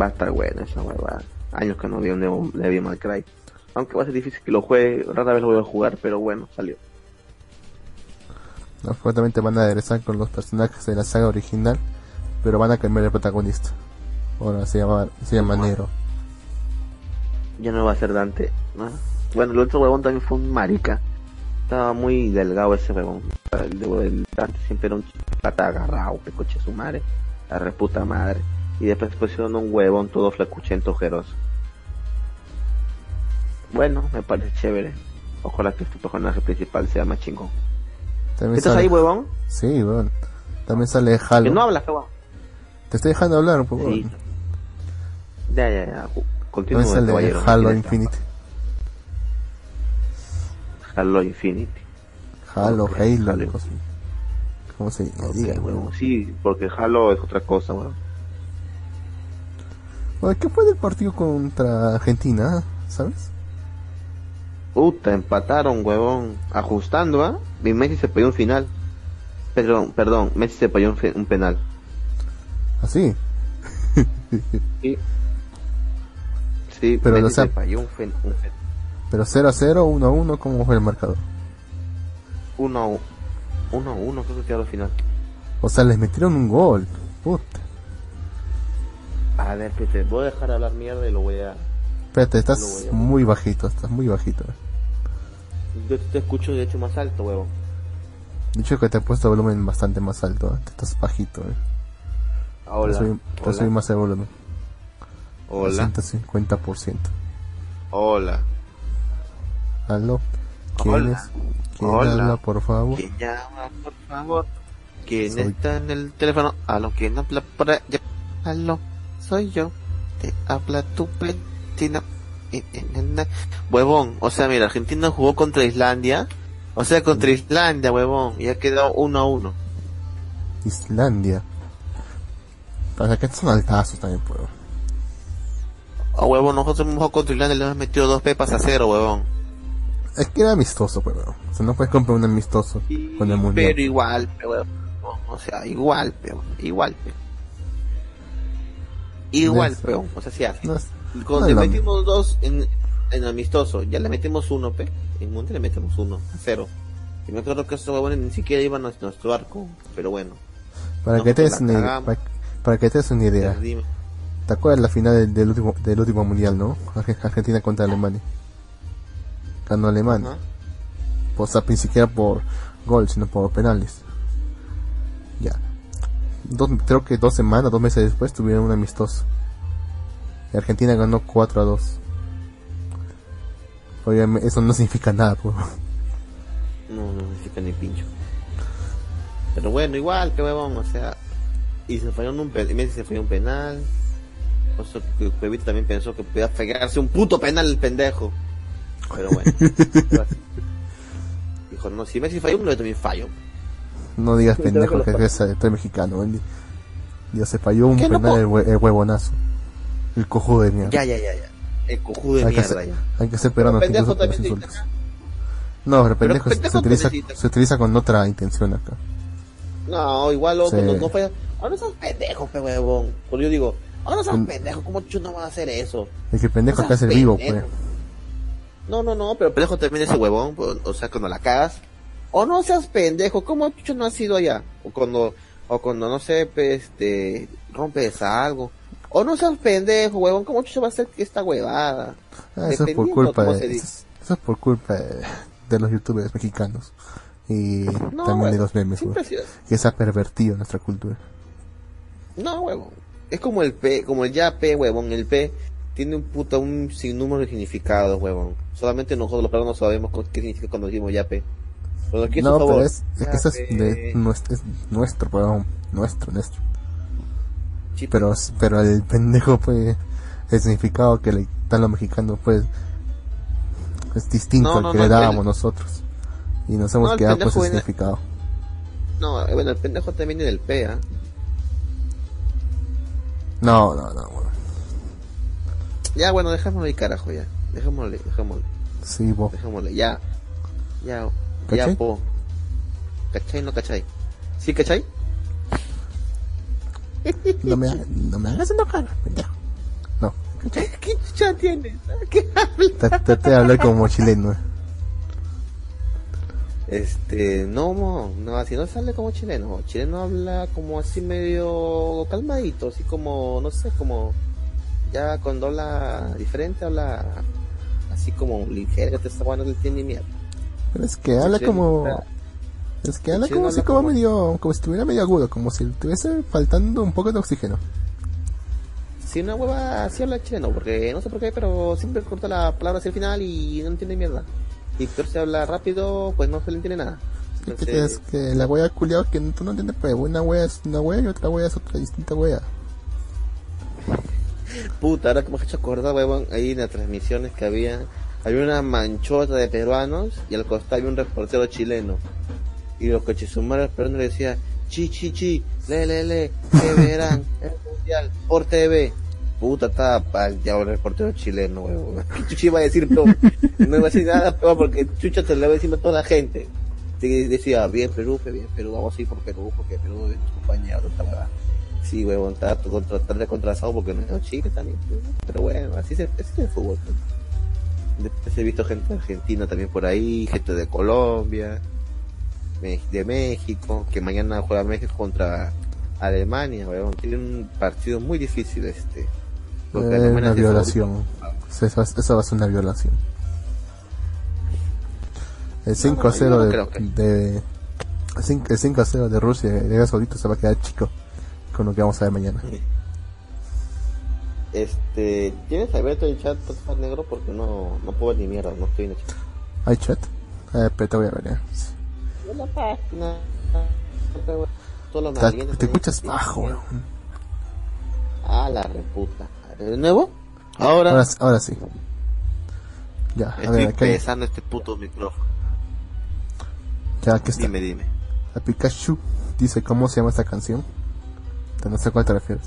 Va a estar bueno esa huevada. Años que no vi un Devil May Cry. Aunque va a ser difícil que lo juegue, rara vez lo voy a jugar, pero bueno, salió. ¿No? Fuertemente van a aderezar con los personajes de la saga original, pero van a cambiar el protagonista. Ahora se llama, se llama. Nero. Ya no va a ser Dante, ¿no? Bueno, el otro huevón también fue un marica. Estaba muy delgado ese huevón. El Dante siempre era un pata agarrado, que coche su madre. La reputa madre. Y después pusieron un huevón todo flacuchento, ojeroso. Bueno, me parece chévere. Ojalá que este personaje principal sea más chingón. También ¿Estás sale- ahí, huevón? Sí, weón. También sale Que Halo. no hablas, huevón. Te estoy dejando hablar, por favor. Sí. Ya, ya, ya. Continúa, También sale. Halo Infinite. Halo Infinity. Halo, Halo. ¿Cómo se diga? huevón. Sí, porque Halo es otra cosa, huevón. Oye, ¿Qué fue del partido contra Argentina? ¿Sabes? Puta, empataron, huevón. Ajustando, ¿ah? Y Messi se pilló un final. Perdón, perdón, Messi se pilló un, un penal. Así. Sí. Sí, Pero, Messi se falló un, fen- un fen- Pero 0 a 0, 1 a 1, ¿cómo fue el marcador? uno a u- uno a uno, creo que quedó al final. O sea, les metieron un gol. Puta. A ver, te voy a dejar hablar mierda y lo voy a... Espérate, estás a- muy bajito, estás muy bajito. Yo te escucho de hecho más alto, huevón. Dicho que te he puesto volumen bastante más alto, ¿eh? Te estás bajito, eh. Hola. Te soy más el volumen. Hola. 150%. Hola. ¿Aló? ¿Quién Hola. es? ¿Quién Hola. habla, por favor? ¿Quién llama, por favor? ¿Quién Soy- está en el teléfono? Aló, ¿quién habla por allá? Aló, soy yo. Te habla tu vecino. Eh, eh. Huevón, o sea, mira, Argentina jugó contra Islandia. O sea, contra Islandia, huevón. Y ha quedado uno a uno. Islandia. Para que son altazos también, pues. Oh, huevón, nosotros hemos jugado contra Islandia y le hemos metido dos pepas a cero, huevón. Es que era amistoso, pues, weón. O sea, no puedes comprar un amistoso con el mundial. pero igual, pe, huevón. O sea, igual. Igual, pe. Igual, Eso. peón. O sea, sí hace. No es- Cuando No le metimos dos en, en amistoso, ya le metimos uno, pe. En Mundial le metemos uno, a cero. Y me acuerdo que esos huevones ni siquiera iban a nuestro arco, pero bueno. para, que te des una, cagamos. para, para que te des una idea. ¿Te acuerdas la final del, del último, del último mundial, no? Arge- Argentina contra Alemania. Ganó Alemania. Ajá. O sea, ni siquiera por gol, sino por penales. Ya. Dos, creo que dos semanas, dos meses después tuvieron un amistoso. Y Argentina ganó 4 a 2. Obviamente, eso no significa nada, pues. No, no necesita ni pincho. Pero bueno, igual, que huevón, o sea. Y se falló un penal, Messi se falló un penal. O sea, que Cuevita también pensó que podía pegarse un puto penal el pendejo. Pero bueno. Dijo, no, si Messi falló uno, yo también fallo. No digas pendejo que que es estoy mexicano, Wendy. Dios, se falló un ¿Qué no penal po- el, hue- el huevonazo. El cojo de mierda. Ya, ya, ya, ya. El cojudo de Hay que, mierda ser, ya. hay que ser peruano Pero insultos. No, pero pendejo, se- pendejo se, utiliza, se utiliza con otra intención acá. No, igual loco, Sí. no, no fue. Ahora sos pendejo, pe huevón. Pero yo digo, ahora sos Mm. pendejo, ¿cómo chucho no va a hacer eso? El que pendejo acá es el vivo, pues. No, no, no, pero pendejo también ese huevón, pues, o sea, cuando la cagas. O no seas pendejo, ¿cómo chucho no has ido allá? O cuando, o cuando, no sé, este, rompes algo. O no seas pendejo, huevón, ¿cómo chucho va a ser esta huevada? Ah, eso es por culpa de, se eso es- eso es por culpa de, de los youtubers mexicanos. Y No, también de huevón, los memes. Que se ha pervertido nuestra cultura. No, huevón. Es como el P, como el ya P, huevón. El P tiene un puta, un sinnúmero de significados, huevón. Solamente nosotros los peruanos sabemos qué significa cuando decimos ya P. Pero aquí No, pero es, es que eso es, de, nuestro, es nuestro, weón. Nuestro, nuestro. Pero, pero el pendejo, pues, el significado que le dan los mexicanos, pues, es distinto No, al que no, le el- dábamos nosotros. Y nos hemos el quedado con ese pendejo viene- significado. No, eh, bueno, el pendejo también viene del P, ¿ah? No, no, no, weón. Ya, bueno, dejémoslo ahí, carajo, ya. Dejémosle, dejémosle, Sí, vos. dejémosle, ya. Ya, ¿Cachai? ya, po. ¿Cachai no cachai? ¿Sí cachai? No me, no me hagas enojar, pendejo. No. ¿Qué chucha tienes? ¿Qué hablas? Te, te, te hablé como chileno. Este, no, mo, no, así no sale como chileno. Chileno habla como así medio calmadito, así como, no sé, como, ya cuando habla diferente, habla así como ligero, te está bueno, no le tiene ni mierda. Pero es que habla chileno como... Es que habla como si como como- medio... Como si estuviera medio agudo, como si estuviese faltando un poco de oxígeno. Si una hueva así habla chileno, porque no sé por qué, pero siempre corta la palabra hacia el final y no entiende mierda. Y peor se habla rápido, pues no se le entiende nada. ¿Qué Entonces, crees? Que la wea culiao que tú no entiendes, pues una wea es una wea y otra wea es otra distinta wea. Puta, ahora que me has hecho acordar, huevón, ahí en las transmisiones que había, había una manchota de peruanos y al costado había un reportero chileno. Y los cochesumaros peruanos le decían, chi, chi, chi, le, le, le, que verán, el mundial, por TV. Puta, estaba pa'l diablo el reportero chileno, huevón. ¿Qué chucha iba a decir, pero no iba a decir nada, porque chucha te lo iba encima a toda la gente. Y decía, bien Perú, bien Perú, vamos a ir por Perú, porque Perú es tu compañero, huevada. Sí, huevón, está contra, está recontrasado porque no es Chile también. Pero bueno, así es, el- así es el fútbol. Después he visto gente Argentina también por ahí, gente de Colombia, de México, que mañana juega México contra Alemania, huevón. Tiene un partido muy difícil este. porque Eh, Alemania una es violación. Eso- eso va a ser una violación. El 5 a 0 yo no de, el 5 el 5 a 0 de Rusia de Arabia Saudita se va a quedar chico con lo que vamos a ver mañana. Este, ¿tienes abierto el chat, por negro? Porque no, no puedo ver ni mierda, no estoy en el chat. ¿Hay chat? Eh, pero te voy a ver. eh. La página. Te, te escuchas bajo, weón. Ah, la reputa. ¿De nuevo? Ahora. Ahora, ahora sí. Ya, a Estoy ver, acá pesando este puto micrófono. ya aquí está. Dime, dime. A Pikachu dice cómo se llama esta canción. No sé a cuál te refieres.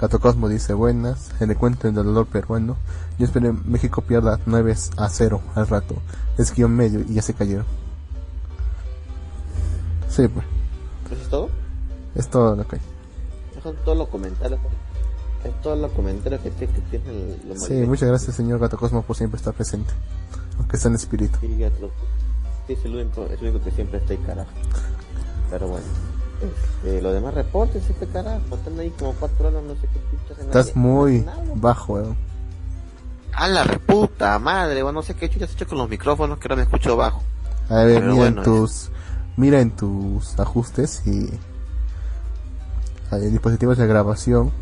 Gato Cosmo dice buenas, el encuentro del dolor peruano. Yo espero que México pierda 9 a 0 al rato. Es guion medio y ya se cayeron. Sí, pues. ¿Eso es todo? Es todo lo que hay. Son todos los comentarios. Es todos los comentarios que, que tienen los Sí, muchas gracias señor Gato Cosmo por siempre estar presente. Aunque sea en espíritu. Sí, lo- sí, es el único, es el único que siempre está ahí, carajo. Pero bueno. Este, los demás reportes, este carajo. Están ahí como cuatro horas, no sé qué chuchas Estás la- muy Nada. bajo, weón. A la reputa madre, bueno, no sé qué chuchas he hecho con los micrófonos que ahora me escucho bajo. A ver, Pero mira bueno, en tus mira en tus ajustes y hay dispositivos de grabación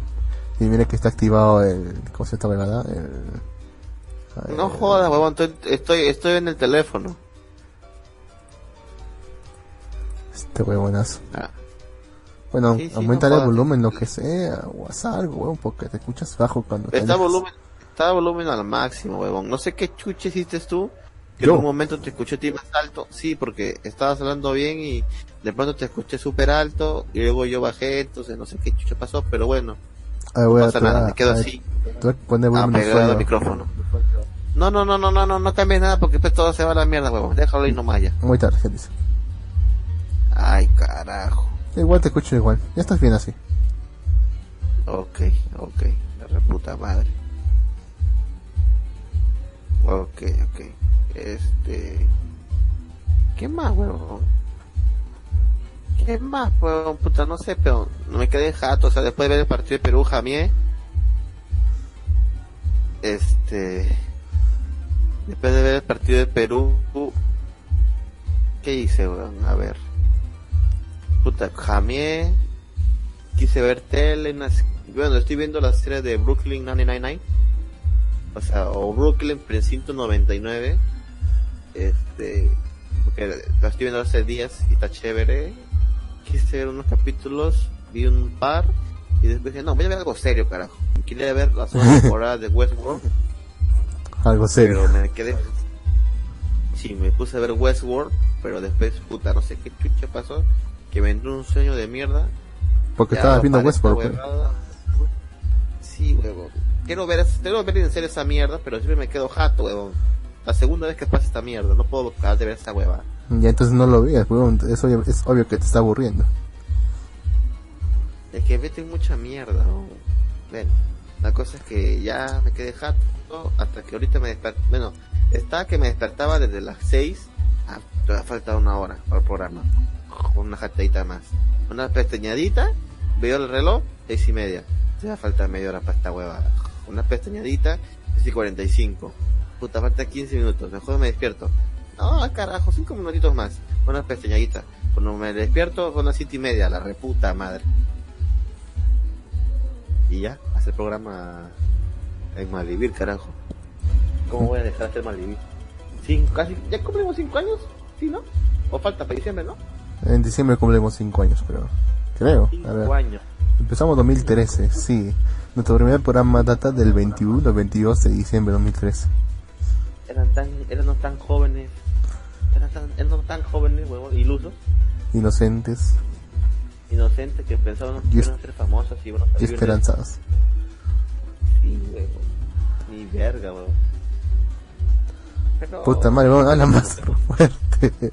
y mira que está activado el ¿cómo se llama? El, No eh, jodas, huevón, estoy, estoy, estoy en el teléfono. este huevonazo. Ah, Bueno, Sí, no el volumen lo que sea o haz algo, huevón, porque te escuchas bajo cuando está volumen, está volumen al máximo, huevón. No sé qué chuche hiciste tú. Que Yo. en un momento te escuché a ti más alto. Sí, porque estabas hablando bien y de pronto te escuché súper alto y luego yo bajé, entonces no sé qué chuche pasó, pero bueno, no pasa nada, me quedo así. Tú poner Ah, volumen de pegado al micrófono. No, no, no, no, no, no, no cambies nada porque después todo se va a la mierda, huevón. Déjalo ahí nomás ya. Muy tarde, ¿qué dice? Ay, carajo. Igual te escucho igual. Ya estás bien así. Ok, ok. La reputa madre. Ok, ok. Este. ¿Qué más, huevón? ¿Qué más, huevón? Puta, no sé, pero no me quedé jato. O sea, después de ver el partido de Perú, Jamié. Este. Después de ver el partido de Perú. ¿Qué hice, weón? A ver. Puta, Jamié. Quise ver tele. Bueno, estoy viendo la serie de Brooklyn 999. O sea, o Brooklyn Precinto 99. Este. Porque la estoy viendo hace días y está chévere. Quise ver unos capítulos. Vi un par. Y después dije, no, voy a ver algo serio, carajo. Quería ver la segunda temporada de Westworld. Algo serio. Pero me quedé. Sí, me puse a ver Westworld, pero después, puta, no sé qué chucha pasó, que me entró un sueño de mierda. Porque estabas viendo Westworld. pues. Sí, huevón. Quiero ver, quiero ver en serio esa mierda, pero siempre me quedo jato, huevón. La segunda vez que pasa esta mierda, no puedo dejar de ver esa hueva. Ya entonces no lo veas, weón. Es obvio, es obvio que te está aburriendo. Es que meten mucha mierda, ¿no? Bueno, la cosa es que ya me quedé jato hasta que ahorita me desperté. Bueno, estaba que me despertaba desde las 6 a todavía falta una hora para el programa. Una jatadita más. Una pestañadita, veo el reloj, seis y media. Ya falta media hora para esta hueva. Una pestañadita, 6 y 45. Puta, falta 15 minutos. Mejor me despierto. No, carajo, 5 minutitos más. Una pestañadita. Cuando me despierto, son las 7 y media. La reputa madre y ya, hacer programa en Malvivir, carajo. ¿Cómo voy a dejar de hacer Malvivir? Cinco, casi, ¿Ya cumplimos cinco años? ¿Sí, no? ¿O falta para diciembre, no? En diciembre cumplimos 5 años, creo. Creo. A Cinco ver. años. Empezamos 2013, sí. Nuestro primer programa data del 21 al 22 de diciembre de 2013. Eran tan, eran tan jóvenes, eran tan, eran tan jóvenes, huevón, ilusos, Inocentes inocentes, que pensaban que iban a ser famosos y iban a de- esperanzados. Sí, huevón. Ni verga, huevón. Pero- Puta madre, vamos, habla más fuerte.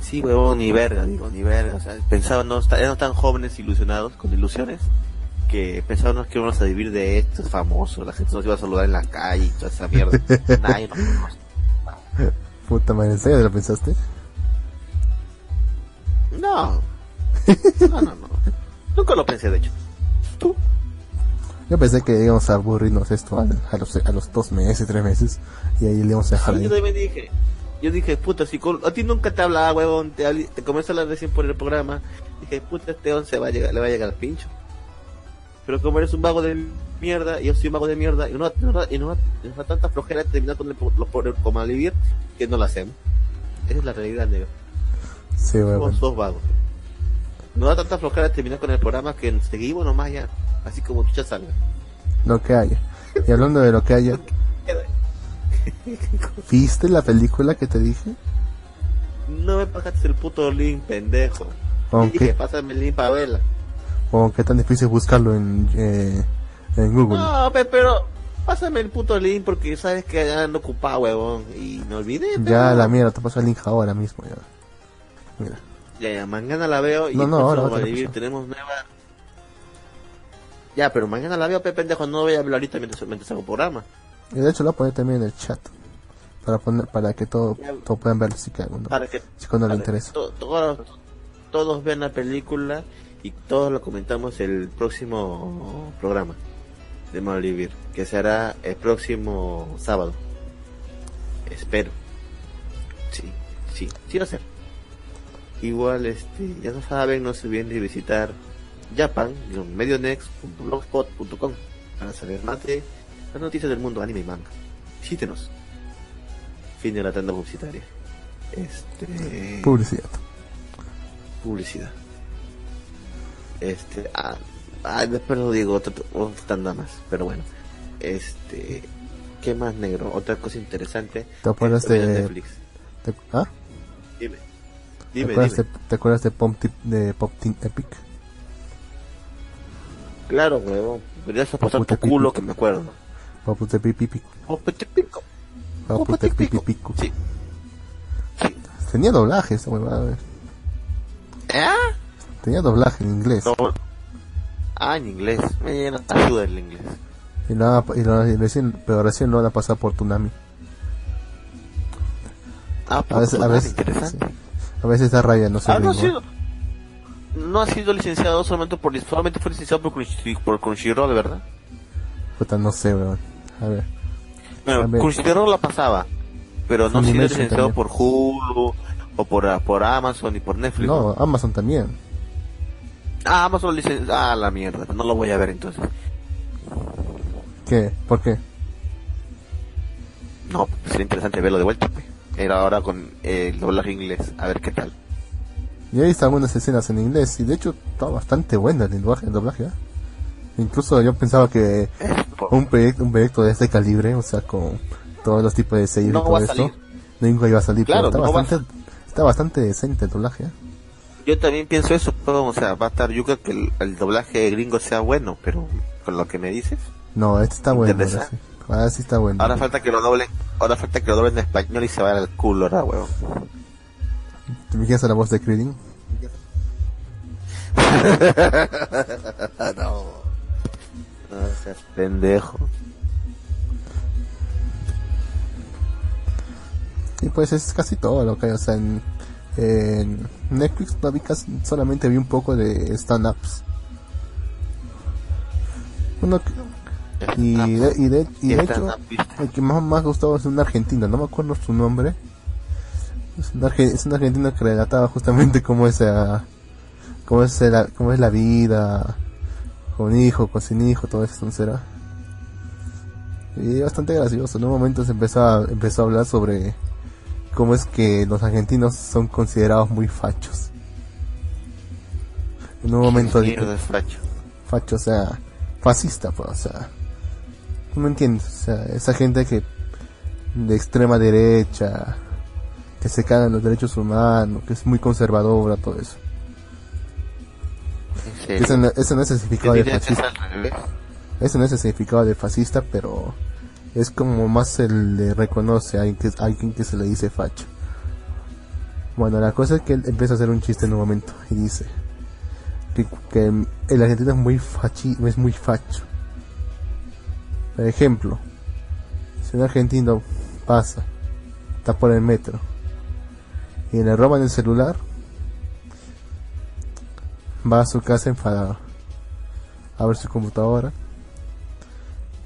Sí, huevón, ni verga, digo, ni verga. O sea, pensaban, no, esta- eran tan jóvenes, ilusionados, con ilusiones, que pensaban que íbamos a vivir de estos famosos. La gente nos iba a saludar en la calle y toda esa mierda. Nadie nos conoce. Puta madre, ¿en serio te lo pensaste? No. No, no, no. Nunca lo pensé, de hecho. Tú. Yo pensé que íbamos a aburrirnos esto a, a los, a los dos meses, tres meses, y ahí le íbamos a dejar Sí, yo también dije. Yo dije, puta, si con- a ti nunca te hablaba, huevón, te, te comienza a hablar recién por el programa. Dije, puta, este once va a llegar, le va a llegar al pincho. Pero como eres un vago de mierda, y yo soy un vago de mierda, y no, no, y no, y nos da tanta flojera terminar con el, los por como a vivir, que no lo hacemos. Esa es la realidad, negro. Sí, Somos dos vagos. Nos da tanta flojera terminar con el programa que seguimos nomás ya. Así como tú ya salga. Lo que haya. Y hablando de lo que haya, ¿viste la película que te dije? No me pasaste el puto link, pendejo. Aunque- Dije, pásame el link para verla. ¿O qué tan difícil buscarlo en, eh, en Google? No, pe- pero pásame el puto link porque sabes que ando ocupado, huevón. Y me olvidé. ya la mierda, te paso el link ahora mismo. Ya. Mira. Ya, ya, mañana la veo y No, no, ahora, Malvivir paso. tenemos nueva. Ya, pero mañana la veo, pe, pendejo. No voy a hablar ahorita mientras, mientras hago programa. Y de hecho lo voy a poner también en el chat. Para poner, para que todo, Ya. todo puedan verlo si que Para que si cuando le para que interesa. to- todos, todos vean la película y todos lo comentamos el próximo programa de Malvivir, que será el próximo sábado. Espero. Sí, sí, sí va a ser. Igual, este, ya no saben, no se olviden de visitar Japan, medionext.blogspot.com para saber más de las noticias del mundo anime y manga. Visítenos. Fin de la tanda publicitaria. Este. Publicidad. publicidad. Este. Ah, ah, después lo digo, otra, tanda más. Pero bueno. Este. ¿Qué más negro? Otra cosa interesante. ¿Te acuerdas de, Netflix. te- ah? Dime. ¿Te Dime, acuerdas dime. de, ¿te acuerdas de Pop, de Pop Team Epic? Claro, huevón. Deberías apostar tu culo que me acuerdo. Papu te pipi pico. Papu te pico. Papu te pipi pico. Sí. Sí. Tenía doblaje esta huevada. ¿Eh? Tenía doblaje en inglés. No. Ah, en inglés. Me ayuda el inglés. Y nada, y la- y recién, pero recién lo van a pasar por Tunami. Ah, A veces, a veces, interesante. sí. a veces da raya, no sé. Ah, no sido. No ha sido licenciado solamente por solamente fue licenciado por Crunchy- por Crunchyroll, ¿verdad? Puta, no sé, weón. A ver. Bueno, A ver. Crunchyroll la pasaba, pero no ha sido licenciado también. por Hulu o por, ah, por Amazon y por Netflix. No, Amazon también. Ah, Amazon licenció. Ah, la mierda. No lo voy a ver entonces. ¿Qué? ¿Por qué? No, sería interesante verlo de vuelta. Era ahora con eh, el doblaje inglés. A ver qué tal. Yo he visto algunas escenas en inglés y de hecho está bastante bueno el doblaje. El doblaje ¿eh? Incluso yo pensaba que un proyecto, un proyecto de este calibre, o sea, con todos los tipos de sellos No y todo esto, nunca iba a salir. Claro, pero está no a bastante, está bastante decente el doblaje. ¿eh? Yo también pienso eso, pero, o sea, va a estar, creo que el, el doblaje gringo sea bueno, pero con lo que me dices, No, este está bueno. Ahora sí. Ahora sí está bueno. ahora falta que lo doblen, ahora falta que lo doblen en español y se vaya al culo, ¿verdad, huevón? ¿Te imaginas a la voz de Krillin? no. No seas pendejo. Y pues es casi todo lo que hay, o sea, en, en Netflix no vi casi- solamente vi un poco de stand-ups. Uno que- y de, y de, y de hecho, el que más me ha gustado es un argentino, no me acuerdo su nombre. Es un, arge- es un argentino que relataba justamente cómo es, ah, cómo es, la, cómo es la vida, con hijo, con sin hijo, todo eso, era. Y bastante gracioso, en un momento se empezó a, empezó a hablar sobre cómo es que los argentinos son considerados muy fachos. En un momento es facho. facho, o sea, fascista, pues, o sea, no me entiendes, o sea, esa gente que de extrema derecha, que se caga en los derechos humanos, que es muy conservadora, todo eso. Eso no, eso no es el significado ¿Qué de fascista, eso no es el significado de fascista, pero es como más se le reconoce a alguien que, a alguien que se le dice facho. Bueno, la cosa es que él empieza a hacer un chiste en un momento y dice que, el argentino es muy fachi, es muy facho. Por ejemplo, si un argentino pasa, está por el metro y le roban el celular, va a su casa enfadado, abre su computadora,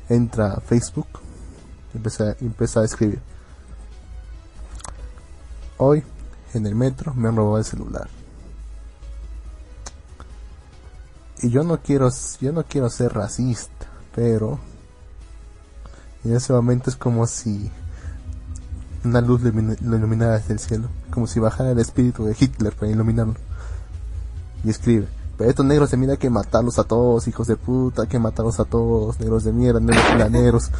entra a Facebook y empieza a escribir. Hoy en el metro me han robado el celular. Y yo no quiero, yo no quiero ser racista, pero en ese momento es como si una luz lo ilumina- lo iluminara desde el cielo, como si bajara el espíritu de Hitler para iluminarlo. Y escribe, pero estos negros se mira que matarlos a todos, hijos de puta, hay que matarlos a todos, negros de mierda, negros planeros.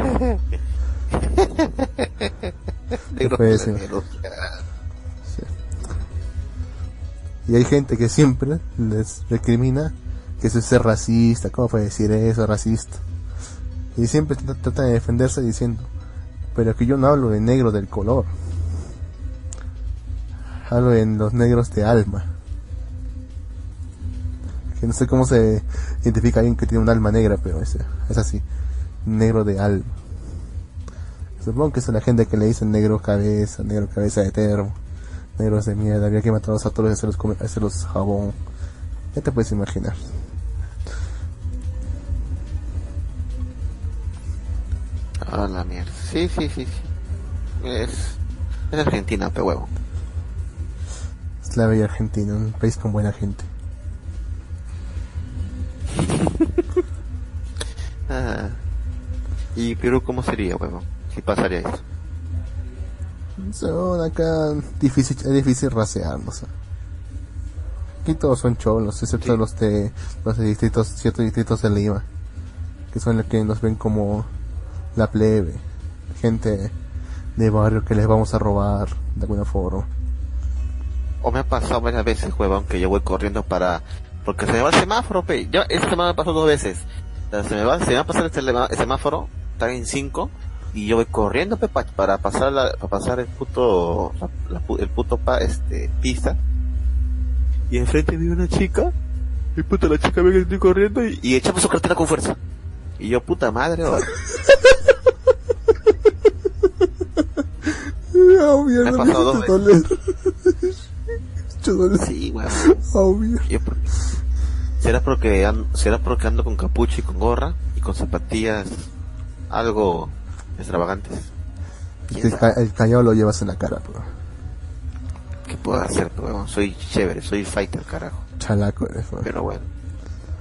Negro. Y hay gente que siempre les recrimina que eso es ser racista, ¿cómo puede decir eso, racista? Y siempre tr- tratan de defenderse diciendo, pero que yo no hablo de negro del color, hablo de los negros de alma. Que no sé cómo se identifica alguien que tiene un alma negra, pero es, es así, negro de alma. Supongo que es la gente que le dicen negro cabeza, negro cabeza de termo, negros de mierda, había que matarlos a todos y hacerlos, comer- hacerlos jabón. Ya te puedes imaginar. Ah, la mierda. Sí, sí, sí, sí. Es, es Argentina, pe huevo. Es la bella Argentina, un país con buena gente. Ah. ¿Y Perú cómo sería, huevo? Si pasaría eso. Son acá difícil, es difícil rasearlos. ¿eh? Aquí todos son cholos, excepto Sí. los de los de distritos, ciertos distritos de Lima, que son los que nos ven como la plebe, gente de barrio que les vamos a robar de alguna forma. O me ha pasado varias veces, huevón, que yo voy corriendo para Porque se me va el semáforo, pe. Ya, esta semana me pasó dos veces. Se me va, se me va a pasar este el semáforo, está en 5, y yo voy corriendo, pe, pa- para pasar la, para pasar el puto, la- el puto pa, este, pista. Y enfrente vive una chica, y puta, la chica ve que estoy corriendo y, y echamos su cartera con fuerza. Y yo, puta madre, oh. Obvio, Me ha pasado dos dolor. sí, weón. Yo, por- ¿Será porque, an- será porque ando con capucha y con gorra y con zapatillas algo extravagantes? ¿Quién El, ca- el callado lo llevas en la cara, bro. ¿Qué puedo hacer, weón? Soy chévere, soy fighter, carajo. Chalaco eres, bro. Pero bueno.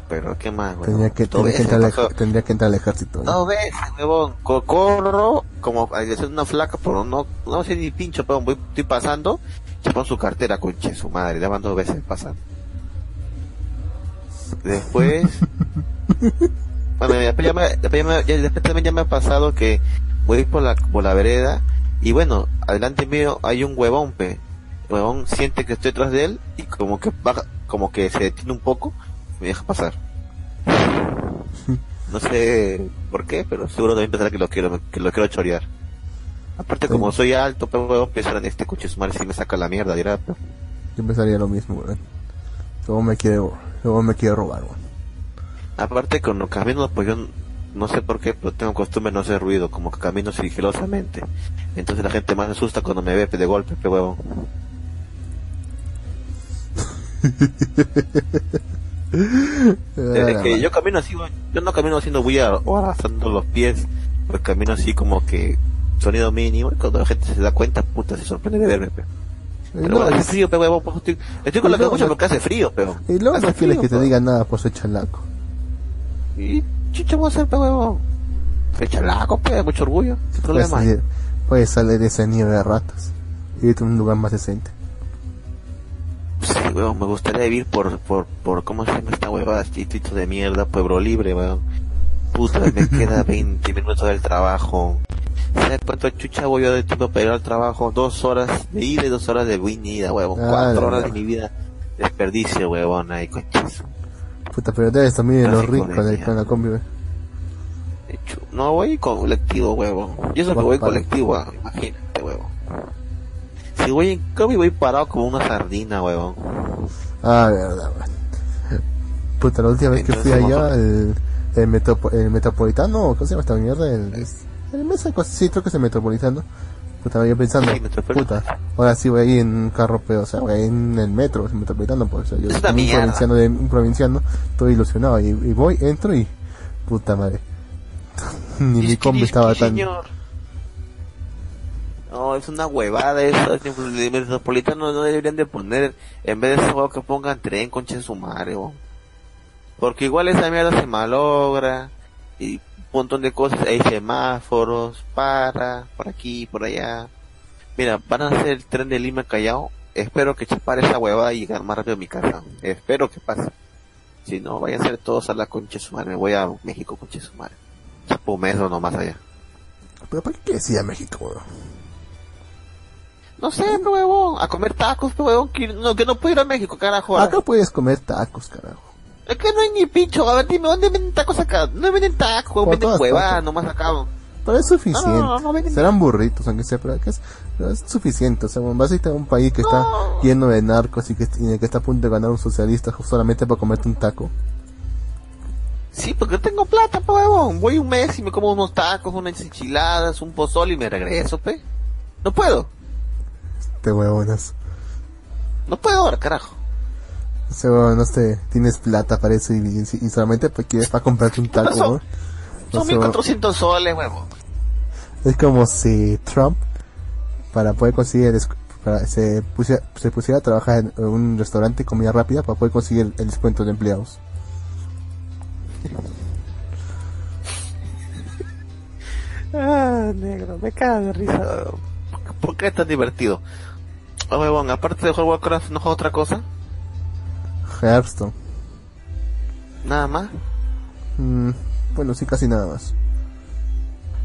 Pero qué más. Tendría que, entrar al, tendría que entrar al ejército. ¿no? Dos veces, huevón. Co- Corro, como que ser una flaca, pero no, no sé ni pincho, pero voy, estoy pasando, chapón su cartera, conche su madre, ya van dos veces pasando. Después, bueno, después, ya me, después, ya me- ya- después también ya me ha pasado que voy por la, por la vereda, y bueno, adelante mío hay un huevón, pe. El huevón siente que estoy detrás de él, y como que baja, como que se detiene un poco, y me deja pasar. No sé por qué, pero seguro también pensará que lo quiero, que lo quiero chorear. Aparte, como soy alto, pero huevón, pensar en este coche su madre si me saca la mierda, dirá, pero Yo pensaría lo mismo, weón. Luego me quiere, luego me quiere robar, weón. Aparte, cuando camino, pues yo no sé por qué, pero tengo costumbre no hacer ruido, como que camino sigilosamente. Entonces la gente más me asusta cuando me ve de golpe, pe huevón. Desde que yo camino así, yo no camino haciendo bulla o arrastrando los pies, pues camino así como que sonido mínimo, y cuando la gente se da cuenta, puta, se sorprende de verme, pe. Pero luego, bueno, hace frío, pe huevón, pues, estoy, estoy con la luego- capucha porque hace frío, pero. y luego no quieres que te pe. diga nada, pues soy chalaco. Y chucha voy a hacer, pe huevón. Soy chalaco, pe, mucho orgullo. ¿Qué Puedes problema salir, puedes salir de esa nieve de ratas. Y irte a un lugar más decente. Sí, weón, me gustaría vivir por, por, por, ¿cómo se llama esta huevada? Chistito de mierda, pueblo libre, weón. Puta, me queda 20 minutos del trabajo. ¿Sabes cuánto chucha voy yo de tiempo para ir al trabajo? Dos horas de ida y dos horas de venida, huevón. Ah, Cuatro horas de mi vida. Desperdicio, huevón, ahí, conchas. Puta, pero debes también de los ricos con la combi, hecho, No, voy con colectivo, huevón. Yo Vas voy para- colectivo, ah, imagínate, huevón. Si voy en combi voy parado como una sardina, huevón. Ah, verdad, weón. Puta, la última vez que fui allá, el, el, metropo- el metropolitano, ¿cómo se llama esta mierda? El, el, mesa- sí, creo que es el metropolitano. Puta, yo pensando, puta, ahora sí voy ahí en un carro, pero, o sea, voy en el metro, el metropolitano, pues, o sea, yo una un provinciano, de, un provinciano, estoy ilusionado, y, y voy, entro y, puta madre, ni mi combi es estaba tan, señor. No, es una huevada eso. El metropolitano no deberían de poner, en vez de ese juego que pongan tren, concha en su madre. Porque igual esa mierda se malogra. Y montón de cosas. Hay semáforos, para, por aquí, por allá. Mira, van a hacer el tren de Lima Callao. Espero que chapar esa huevada y llegar más rápido a mi casa. Espero que pase. Si no, vayan a ser todos a la concha su madre. Me voy a México, concha su madre. Chapo un mes o no más allá. pero ¿para qué decía México, weón? No sé, pe huevón, a comer tacos, pe huevón, que no, que no puedo ir a México, carajo. Acá puedes comer tacos, carajo. Es que no hay ni pincho, a ver, dime, ¿dónde venden tacos acá? No venden tacos, Por venden partes. nomás acá. Pero es suficiente. No, no, no, Serán burritos, aunque sea, pero acá es, pero es suficiente. O sea, a ir a un país que está lleno de narcos y que, y en que está a punto de ganar un socialista solamente para comerte un taco. Sí, porque tengo plata, pe huevón. Voy un mes y me como unos tacos, unas enchiladas, un pozole y me regreso, pe. No puedo, Te huevonas. no puedo ahora, carajo. O sea, huevón, no sé, tienes plata para eso y, y- y solamente para, quieres para comprarte un taco, Son- ¿no? Son O sea, 1400 soles, huevón. Es como si Trump, para poder conseguir, el para, se, pusiera, se pusiera a trabajar en un restaurante comida rápida para poder conseguir el descuento de empleados. Ah, negro, me cago de risa. ¿Por qué es tan divertido? Huevón, aparte de jugar Warcraft, ¿no juega otra cosa? Hearthstone. Nada más. Mm, bueno, sí, casi nada más.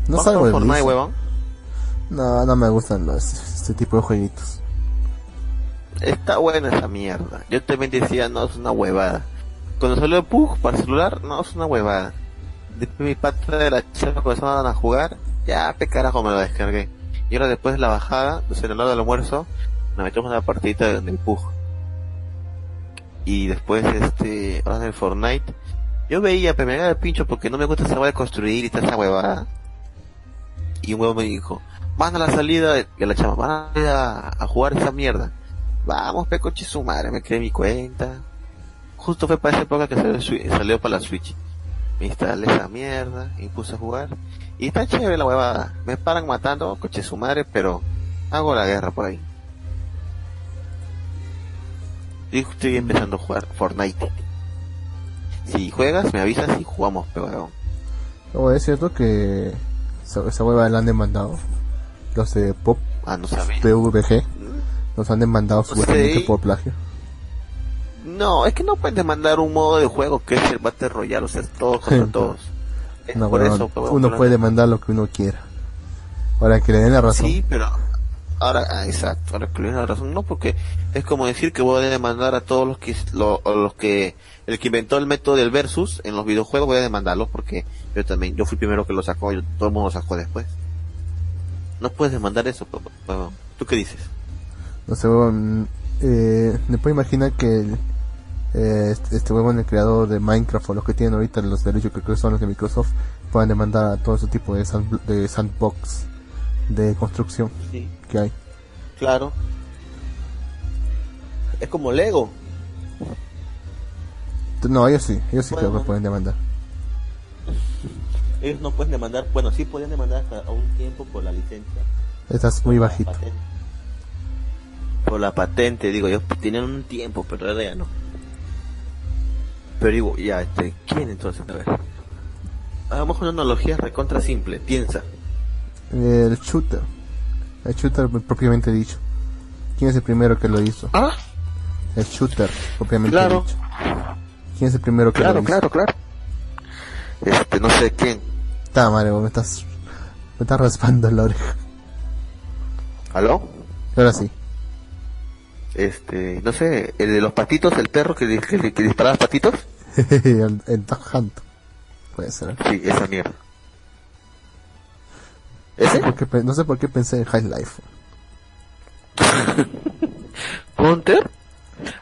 No ¿Vamos salgo de Fortnite, huevón? No, no me gustan los, este tipo de jueguitos. Está buena esa mierda. Yo también decía, no, es una huevada. cuando salió el Pug para celular, no, es una huevada. Después mi pata de la chava comenzaron a jugar, ya, pe carajo me lo descargué. Y ahora después de la bajada, de celular del almuerzo, me metemos una partidita del Pug. Y después, este, ahora en el Fortnite, yo veía, pero me el pincho porque no me gusta esa de construir y toda esa huevada. Y un huevo me dijo, van a la salida, y a la chama, van a, a, a jugar esa mierda. Vamos, pe coche su madre, me creé mi cuenta. Justo fue para esa época que salió, salió para la Switch. Me instalé esa mierda y puse a jugar. Y está chévere la huevada. Me paran matando, coche su madre, pero hago la guerra por ahí. Estoy empezando a jugar Fortnite. Si juegas, me avisas y jugamos, pero No, es cierto que esa, esa hueva la han demandado. Los de Pop, Ah, no. PVG, nos han demandado Sí. supuestamente por plagio. No, es que no puedes demandar un modo de juego que es el Battle Royale, o sea, es todos contra todos. Es No, por weón, eso, uno puede demandar lo que uno quiera. Ahora que le den la razón. Sí, pero ahora, ah, exacto, ahora que le la razón, no, porque es como decir que voy a demandar a todos los que, lo- los que, el que inventó el método del versus en los videojuegos voy a demandarlos porque yo también, yo fui el primero que lo sacó, yo- todo el mundo lo sacó después. No puedes demandar eso, pero- pero, ¿tú qué dices? No sé, huevón, eh, me puedo imaginar que el, eh, este, este huevón, el creador de Minecraft o los que tienen ahorita los derechos que creo que son los de Microsoft, puedan demandar a todo ese tipo de, sand- de sandbox de construcción Sí, que hay. claro. Es como Lego. No, ellos sí, ellos sí creo Bueno. que pueden demandar. Ellos no pueden demandar, bueno, sí podían demandar hasta a un tiempo por la licencia. Estás muy bajito. Por la patente, digo yo, tienen un tiempo, pero ahora ya no. Pero digo, ya, este, ¿quién entonces? A ver. Hagamos una analogía recontra simple, piensa. El shooter. El shooter propiamente dicho. ¿Quién es el primero que lo hizo? Ah, El shooter propiamente Claro. dicho. ¿Quién es el primero que claro, lo hizo? claro, claro. Este, no sé quién. Está madre, me estás, me estás raspando la oreja. ¿Aló? Ahora sí. Este, no sé, el de los patitos, el perro que, que, que dispara los patitos. el, el. Puede ser. Sí, esa mierda. No sé, ¿Ese? por qué, pe- no sé por qué pensé en High Life. ¿Counter?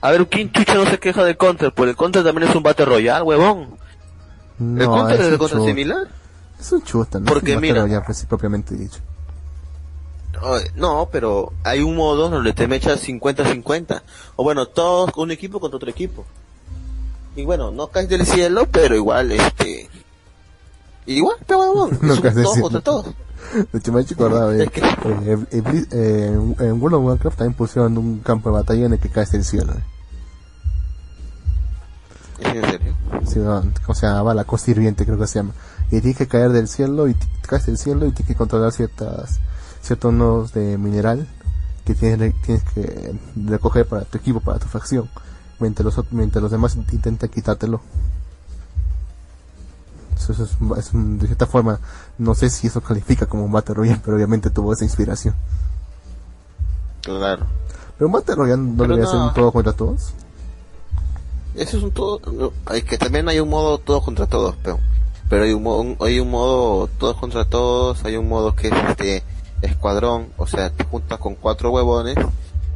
A ver, ¿quién chucha no se queja de Counter? Pues el Counter también es un Battle Royale, huevón. ¿El No, Counter es un Counter similar? Es un shooter, no Porque es un mira- Royale, pues, propiamente dicho. No, pero hay un modo donde te mechas 50-50. O bueno, todos un equipo contra otro equipo. Y bueno, no caes del cielo, pero igual, este... Igual, pero huevón. No es un caes del todos contra todos. De hecho, me he hecho acordar eh, eh, eh, en- en World of Warcraft también pusieron un campo de batalla en el que caes del cielo. eh. ¿Es en serio? Sí, no, o sea, va la cosa hirviente creo que se llama. Y tienes que caer del cielo y caes del cielo y tienes que controlar ciertas ciertos nodos de mineral que tienes, tienes que recoger para tu equipo, para tu facción, mientras los, mientras los demás int- intentan quitártelo. Eso, eso es, es un- de cierta forma, no sé si eso califica como un Battle Royale, pero obviamente tuvo esa inspiración. Claro. Pero un Battle Royale no debería ser no. un todo contra todos. Eso es un todo... Hay que también hay un modo todos contra todos, pero... Pero hay un, un- hay un modo todos contra todos, hay un modo que es este escuadrón, o sea, te juntas con cuatro huevones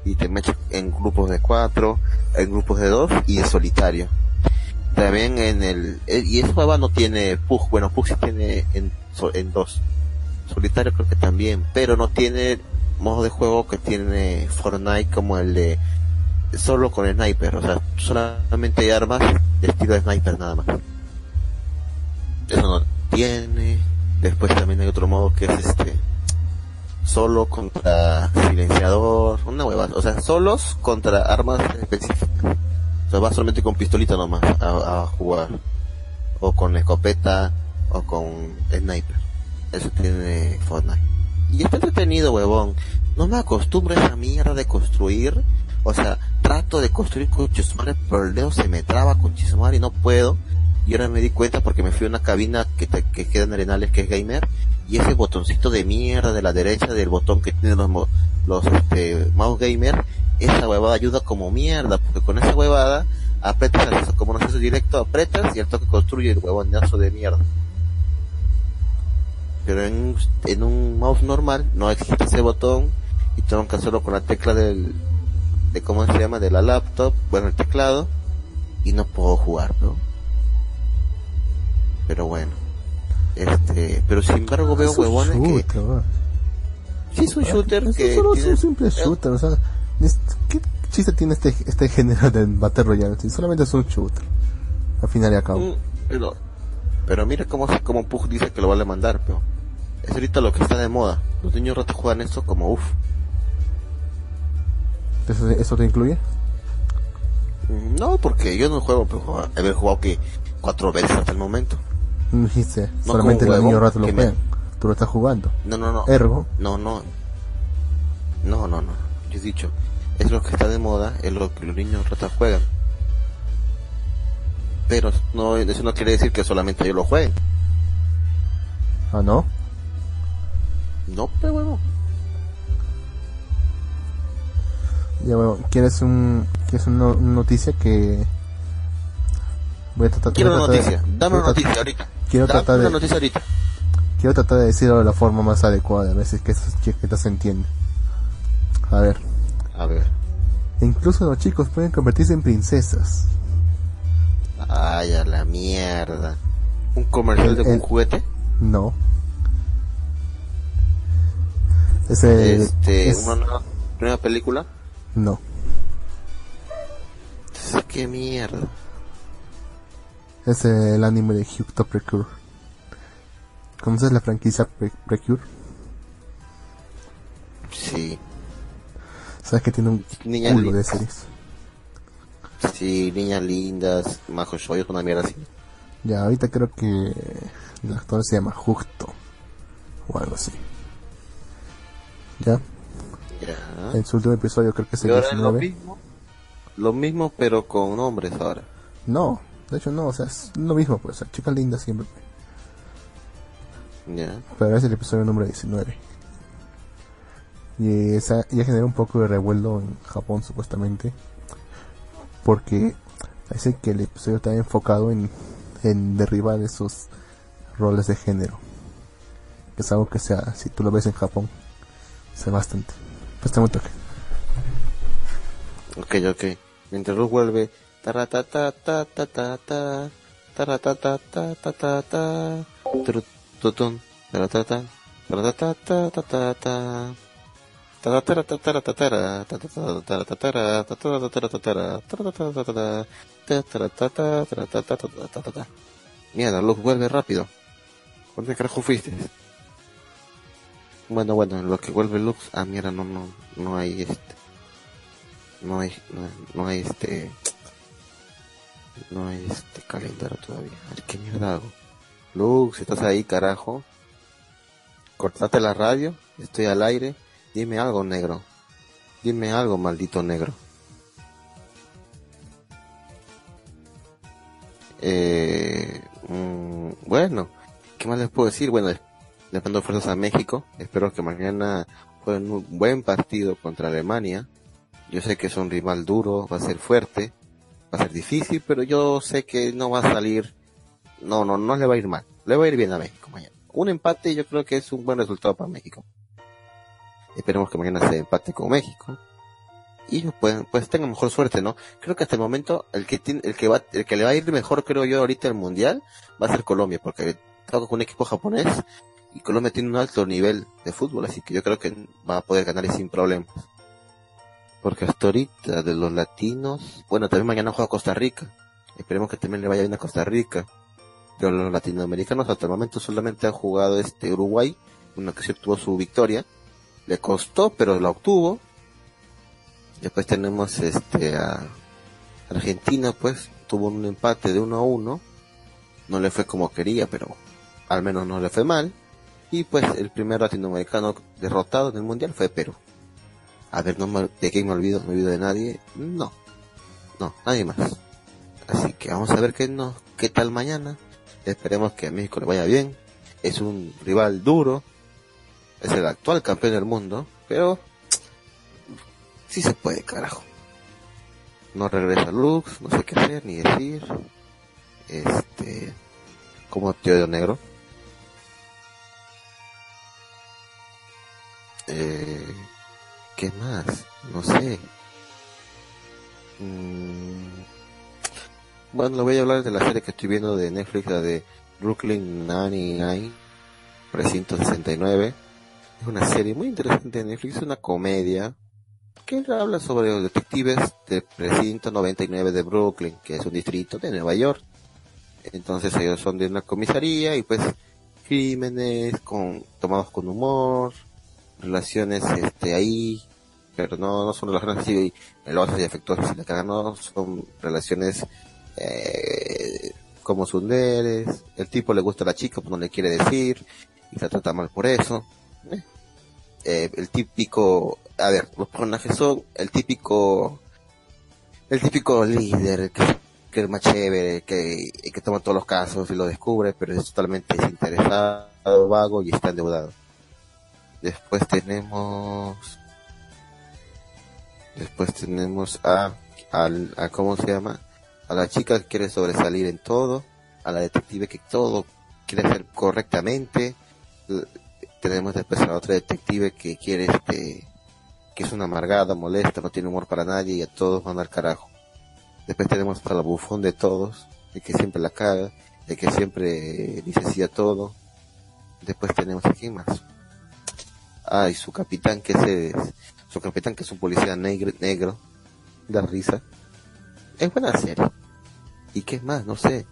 y te mechas en grupos de cuatro, en grupos de dos y en solitario. También en el... eh, y esa hueva no tiene PUG, bueno, PUG sí tiene en, en dos. Solitario creo que también, pero no tiene modo de juego que tiene Fortnite como el de solo con sniper, o sea, solamente hay armas de estilo sniper nada más. Eso no tiene. Después también hay otro modo que es este solo contra silenciador, una hueva, o sea, solos contra armas específicas. O sea, vas solamente con pistolita nomás a, a jugar. O con escopeta o con sniper. Eso tiene Fortnite. Y está entretenido, huevón. No me acostumbro a esa mierda de construir. O sea, trato de construir con chismare, pero el dedo se me traba con chismare y no puedo. Y ahora me di cuenta porque me fui a una cabina que, te- que queda en Arenales, que es gamer. Y ese botoncito de mierda de la derecha del botón que tienen los, los este, mouse gamer, esa huevada ayuda como mierda, porque con esa huevada apretas el como un acceso directo, apretas y el toque construye el huevonazo de mierda. Pero en, en un mouse normal no existe ese botón y tengo que hacerlo con la tecla del, de cómo se llama, de la laptop, bueno, el teclado, y no puedo jugar, ¿no? Pero bueno. Este, pero sin embargo veo huevones que... Sí, es un ah, que... Solo es un simple shooter, o sea, ¿qué chiste tiene este, este género de Battle Royale? Si solamente es un shooter, al final y al cabo. Mm, pero, pero mira cómo, cómo Pug dice que lo vale mandar, pero es ahorita lo que está de moda. Los niños ratos juegan esto como uff. ¿Eso, ¿Eso te incluye? Mm, no, porque yo no juego, pero he jugado que cuatro veces hasta el momento. No solamente los niños ratos lo juegan. Tú lo estás jugando. No, no, no. Ergo. No, no. No, no, no. He dicho, es lo que está de moda, es lo que los niños ratas juegan. Pero no, eso no quiere decir que solamente ellos lo jueguen. ¿Ah, no? No, pero bueno. Ya bueno, ¿quieres un quieres una noticia que voy a tratar Quiero una noticia, dame una noticia ahorita. Quiero tratar de noticia ahorita. Quiero tratar de decirlo de la forma más adecuada, a ver si es que, que, que se entiende. A ver. A ver. incluso los chicos pueden convertirse en princesas. Ay, a la mierda. ¿Un comercial de un juguete? No. Ese, este, ¿Una nueva, película? No. ¿Qué mierda? Es el anime de Hyuto Precure. ¿Conoces la franquicia Precure? Sí. Sabes que tiene un niñas culo de series. Sí, niñas lindas, majo es una mierda así. Ya, ahorita creo que el actor se llama Justo o algo así. ¿Ya? Ya. En su último episodio creo que es el 19. Lo mismo, lo mismo pero con hombres ahora. No, de hecho no, o sea, es lo mismo, pues, chicas lindas siempre. Ya. Pero es el episodio número 19. Y esa ya generó un poco de revuelo en Japón supuestamente. Porque parece que el episodio está enfocado en, en derribar esos roles de género. Que es algo que sea, si tú lo ves en Japón, sé bastante. Pues te toque. Ok, ok. Mientras Luz vuelve. Taratata, Mierda, Luz vuelve rápido. ¿Dónde carajo fuiste? Bueno, bueno, lo que vuelve Lux, ah, mira, no, no, no hay este, no hay, no, hay este, no hay este calendario todavía. A ver, ¿qué mierda hago? Lux, ¿estás ahí, carajo? Cortate la radio, estoy al aire. Dime algo, negro. Dime algo, maldito negro. Eh, mm, bueno, ¿qué más les puedo decir? Bueno, le mando fuerzas a México. Espero que mañana jueguen un buen partido contra Alemania. Yo sé que es un rival duro, va a ser fuerte, va a ser difícil, pero yo sé que no va a salir. No, no, no le va a ir mal. Le va a ir bien a México mañana. Un empate yo creo que es un buen resultado para México. Esperemos que mañana se empate con México. Y pues, pues tengan mejor suerte, ¿no? Creo que hasta el momento el que tiene, el que va, el que le va a ir mejor, creo yo, ahorita el mundial, va a ser Colombia, porque toca con un equipo japonés y Colombia tiene un alto nivel de fútbol, así que yo creo que va a poder ganar sin problemas. Porque hasta ahorita de los latinos, bueno, también mañana juega Costa Rica. Esperemos que también le vaya bien a Costa Rica. Pero los latinoamericanos hasta el momento solamente han jugado este Uruguay, una que se obtuvo su victoria le costó, pero la obtuvo. Después tenemos este a Argentina, pues tuvo un empate de 1 a 1. No le fue como quería, pero al menos no le fue mal. Y pues el primer latinoamericano derrotado en el mundial fue Perú. A ver, no ¿de quién me olvido? ¿Me olvido de nadie? No. No, nadie más. Así que vamos a ver qué, no, qué tal mañana. Esperemos que a México le vaya bien. Es un rival duro, es el actual campeón del mundo, pero sí se puede, carajo. no regresa Lux, no sé qué hacer ni decir. Este, como tío de negro. Eh, ¿Qué más? No sé. Mm, bueno, voy a hablar de la serie que estoy viendo de Netflix, la de Brooklyn 99, Precinto 69. Es una serie muy interesante de Netflix, es una comedia que habla sobre los detectives del Precinto 99 de Brooklyn, que es un distrito de Nueva York. Entonces ellos son de una comisaría y pues crímenes con tomados con humor, relaciones este ahí, pero no, no son relaciones así melosas y afectuosas, sino que no son relaciones eh, como sunderes, el tipo le gusta a la chica, pero no le quiere decir, y se trata mal por eso. Eh, el típico, a ver, los personajes son el típico, el típico líder que, es más chévere, que, que toma todos los casos y lo descubre, pero es totalmente desinteresado, vago y está endeudado. Después tenemos, después tenemos a, al, a ¿cómo se llama? A la chica que quiere sobresalir en todo, a la detective que todo quiere hacer correctamente, tenemos después a otra detective que quiere este, que es una amargada, molesta, no tiene humor para nadie y a todos van al carajo. Después tenemos a la bufón de todos, de que siempre la caga, de que siempre dice sí a todo. Después tenemos a quién más. Ah, y su capitán que es, su capitán que es un policía negro, negro, da risa. Es buena serie. ¿Y qué más? No sé.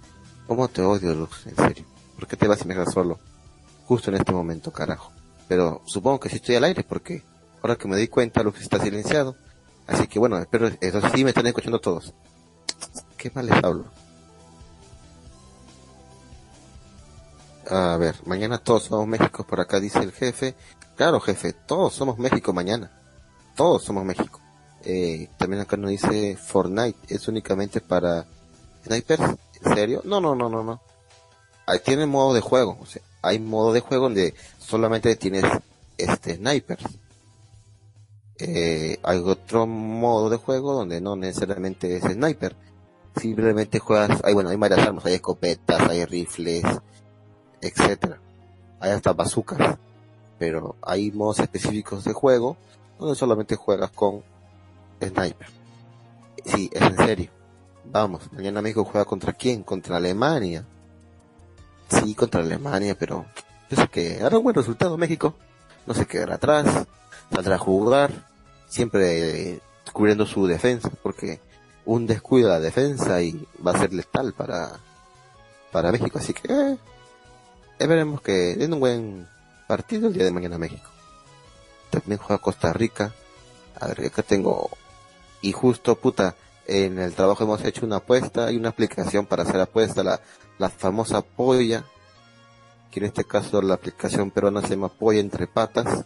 ¿Cómo te odio, Lux? En serio. ¿Por qué te vas y me solo? Justo en este momento, carajo. Pero supongo que sí estoy al aire porque ahora que me di cuenta, Lux está silenciado. Así que bueno, espero, eso sí me están escuchando todos. ¿Qué mal les hablo? A ver, mañana todos somos México, por acá dice el jefe. Claro, jefe, todos somos México mañana. Todos somos México. Eh, también acá nos dice Fortnite, es únicamente para snipers. ¿En serio? No, no, no, no, no. Tiene modo de juego. O sea, hay modo de juego donde solamente tienes este snipers. Eh, hay otro modo de juego donde no necesariamente es sniper. Simplemente juegas, hay bueno, hay varias armas, hay escopetas, hay rifles, etcétera. Hay hasta bazookas pero hay modos específicos de juego donde solamente juegas con sniper. Sí, es en serio. Vamos, mañana México juega contra quién? Contra Alemania. Sí, contra Alemania, pero yo sé que hará un buen resultado México. No se quedará atrás, saldrá a jugar, siempre cubriendo su defensa, porque un descuido de la defensa y va a ser letal para, para México. Así que eh, veremos que den un buen partido el día de mañana México. También juega Costa Rica. A ver, acá tengo. Y justo, puta, en el trabajo hemos hecho una apuesta. Hay una aplicación para hacer apuesta, la, la famosa polla. Que en este caso la aplicación peruana se llama polla entre patas.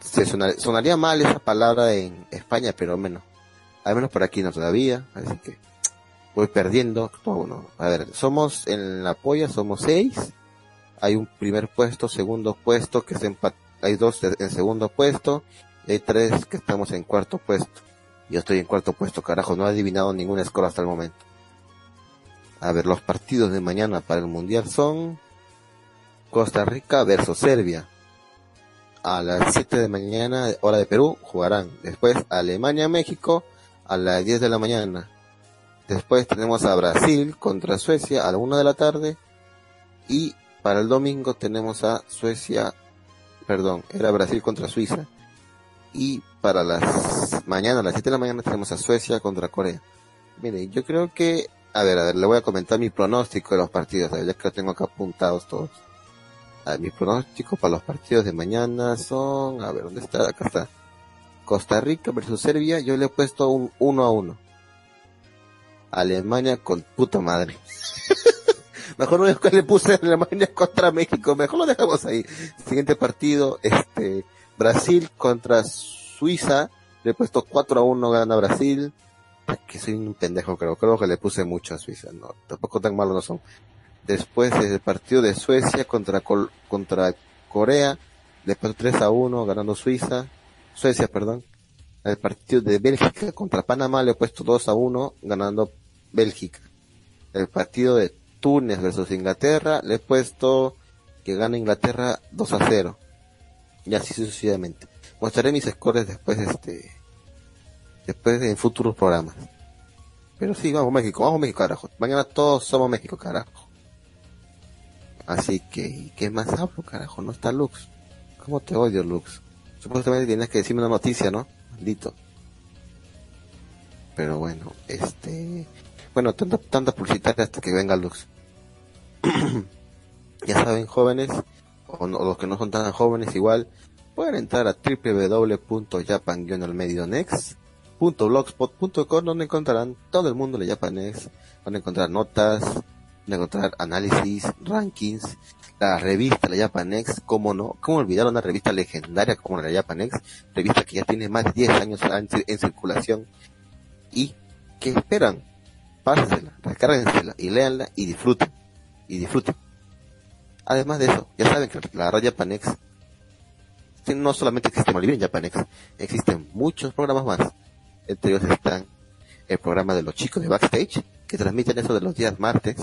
Se sonaría, mal esa palabra en España, pero menos. Al menos por aquí no todavía. Así que voy perdiendo. a ver, somos en la polla, somos seis hay un primer puesto, segundo puesto, que se hay dos en segundo puesto, y hay tres que estamos en cuarto puesto. Yo estoy en cuarto puesto, carajo, no he adivinado ningún score hasta el momento. A ver, los partidos de mañana para el Mundial son Costa Rica versus Serbia. A las 7 de mañana, hora de Perú, jugarán. Después Alemania-México a las 10 de la mañana. Después tenemos a Brasil contra Suecia a la 1 de la tarde. Y para el domingo tenemos a Suecia, perdón, era Brasil contra Suiza. Y para las mañana, a las 7 de la mañana tenemos a Suecia contra Corea. Mire, yo creo que, a ver, a ver, le voy a comentar mi pronóstico de los partidos, ya que lo tengo acá apuntados todos. A mi pronóstico para los partidos de mañana son, a ver, ¿dónde está? Acá está. Costa Rica versus Serbia, yo le he puesto un 1 a 1. Alemania con puta madre. Mejor no que le puse Alemania contra México, mejor lo dejamos ahí. Siguiente partido, este, Brasil contra Suiza, le he puesto 4 a 1 gana Brasil. Que soy un pendejo, creo, creo que le puse mucho a Suiza, no, tampoco tan malos no son. Después el partido de Suecia contra, contra Corea, le puesto 3 a 1 ganando Suiza, Suecia, perdón. El partido de Bélgica contra Panamá le he puesto 2 a 1 ganando Bélgica. El partido de Túnez versus Inglaterra le he puesto que gana Inglaterra 2 a 0. Y así sucesivamente. Mostraré mis scores después este después en futuros programas. Pero sí, vamos México, vamos México, carajo. Mañana todos somos México, carajo. Así que, ¿qué más hablo, carajo? No está Lux. ¿Cómo te odio, Lux? Supuestamente tienes que decirme una noticia, ¿no? Maldito. Pero bueno, este... Bueno, tanta, tanta publicitaria hasta que venga Lux. ya saben, jóvenes, o, los que no son tan jóvenes igual, pueden entrar a www.japan-medionext.blogspot.com donde encontrarán todo el mundo de Japanex. Van a encontrar notas, van a encontrar análisis, rankings, la revista La Japanex, cómo no, cómo olvidar una revista legendaria como la Japanex, revista que ya tiene más de 10 años en, circulación y que esperan, pásensela, descárguensela y léanla y disfruten, y disfruten. Además de eso, ya saben que la Radio Japanex no solamente existe Malibir en Japanex, existen muchos programas más. Entre ellos están el programa de los chicos de Backstage, que transmiten eso de los días martes,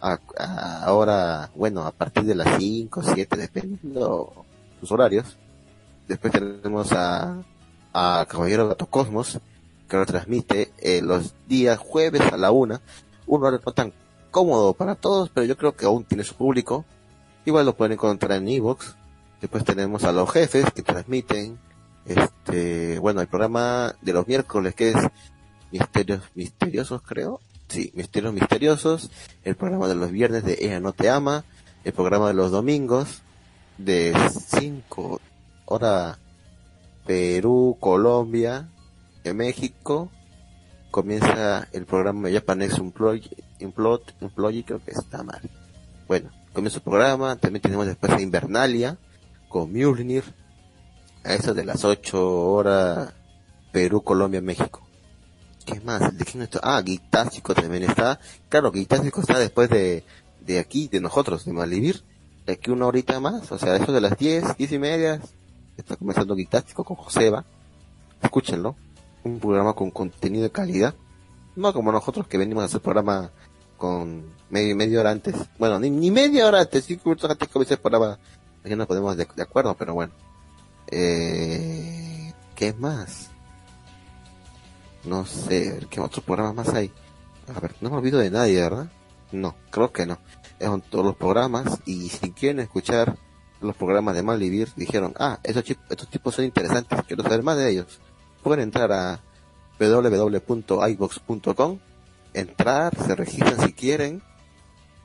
ahora, bueno, a partir de las 5, 7, dependiendo sus horarios. Después tenemos a, a Caballero Gato Cosmos, que lo transmite eh, los días jueves a la 1. Un horario no tan cómodo para todos, pero yo creo que aún tiene su público. Igual lo pueden encontrar en Evox. Después tenemos a los jefes que transmiten, este, bueno, el programa de los miércoles que es Misterios Misteriosos, creo. Sí, Misterios Misteriosos. El programa de los viernes de Ella No Te Ama. El programa de los domingos de 5 hora Perú, Colombia, en México. Comienza el programa Employee, Employee, creo que está mal. Bueno, comienza el programa. También tenemos después Invernalia con Mjolnir a eso de las 8 horas Perú, Colombia, México. ¿Qué más? ¿De quién está? Ah, Guitástico también está. Claro, Guitástico está después de, de aquí, de nosotros, de Malivir. De aquí una horita más, o sea, eso de las 10, 10 y media. Está comenzando Guitástico con Joseba. Escúchenlo. Un programa con contenido de calidad. No como nosotros que venimos a hacer programa con medio, media hora antes. Bueno, ni, ni media hora antes. Sí, que gente comienza el programa Aquí no podemos de, de acuerdo, pero bueno. Eh, ¿Qué más? No sé, ¿qué otros programas más hay? A ver, no me olvido de nadie, ¿verdad? No, creo que no. Son todos los programas y si quieren escuchar los programas de Malvivir, dijeron, ah, estos, estos tipos son interesantes, quiero saber más de ellos. Pueden entrar a www.ibox.com, entrar, se registran si quieren,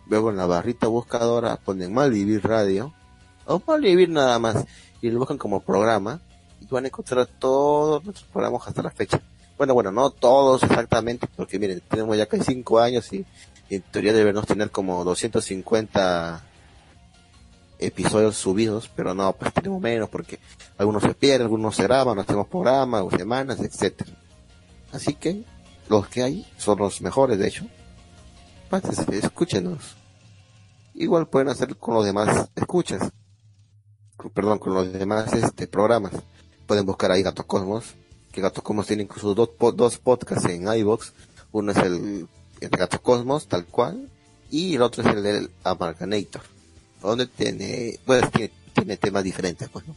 luego en la barrita buscadora ponen Malvivir Radio, o vivir nada más y lo buscan como programa y van a encontrar todos nuestros programas hasta la fecha. Bueno, bueno, no todos exactamente, porque miren, tenemos ya casi 5 años y, en teoría debemos tener como 250 episodios subidos, pero no, pues tenemos menos porque algunos se pierden, algunos se graban, no hacemos programas o semanas, etcétera. Así que los que hay son los mejores, de hecho. Pásense, escúchenos. Igual pueden hacer con los demás escuchas perdón, con los demás este programas. Pueden buscar ahí Gato Cosmos, que Gato Cosmos tiene incluso dos, dos podcasts en iBox. Uno es el, el Gato Cosmos, tal cual, y el otro es el del Amarganator, donde tiene, tiene, tiene temas diferentes, pues, ¿no?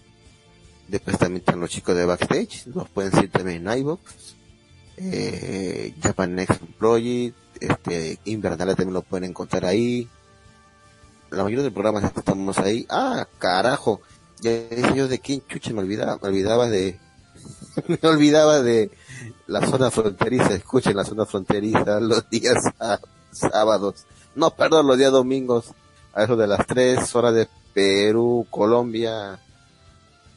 Después también están los chicos de Backstage, los pueden seguir también en iBox. Eh, Japan Next Project, este, Invernal también lo pueden encontrar ahí. La mayoría de programas estamos ahí. Ah, carajo. Ya dije yo de quién chuche me olvidaba, me olvidaba de, me olvidaba de la zona fronteriza, escuchen la zona fronteriza los días sábados, no, perdón, los días domingos, a eso de las tres horas de Perú, Colombia,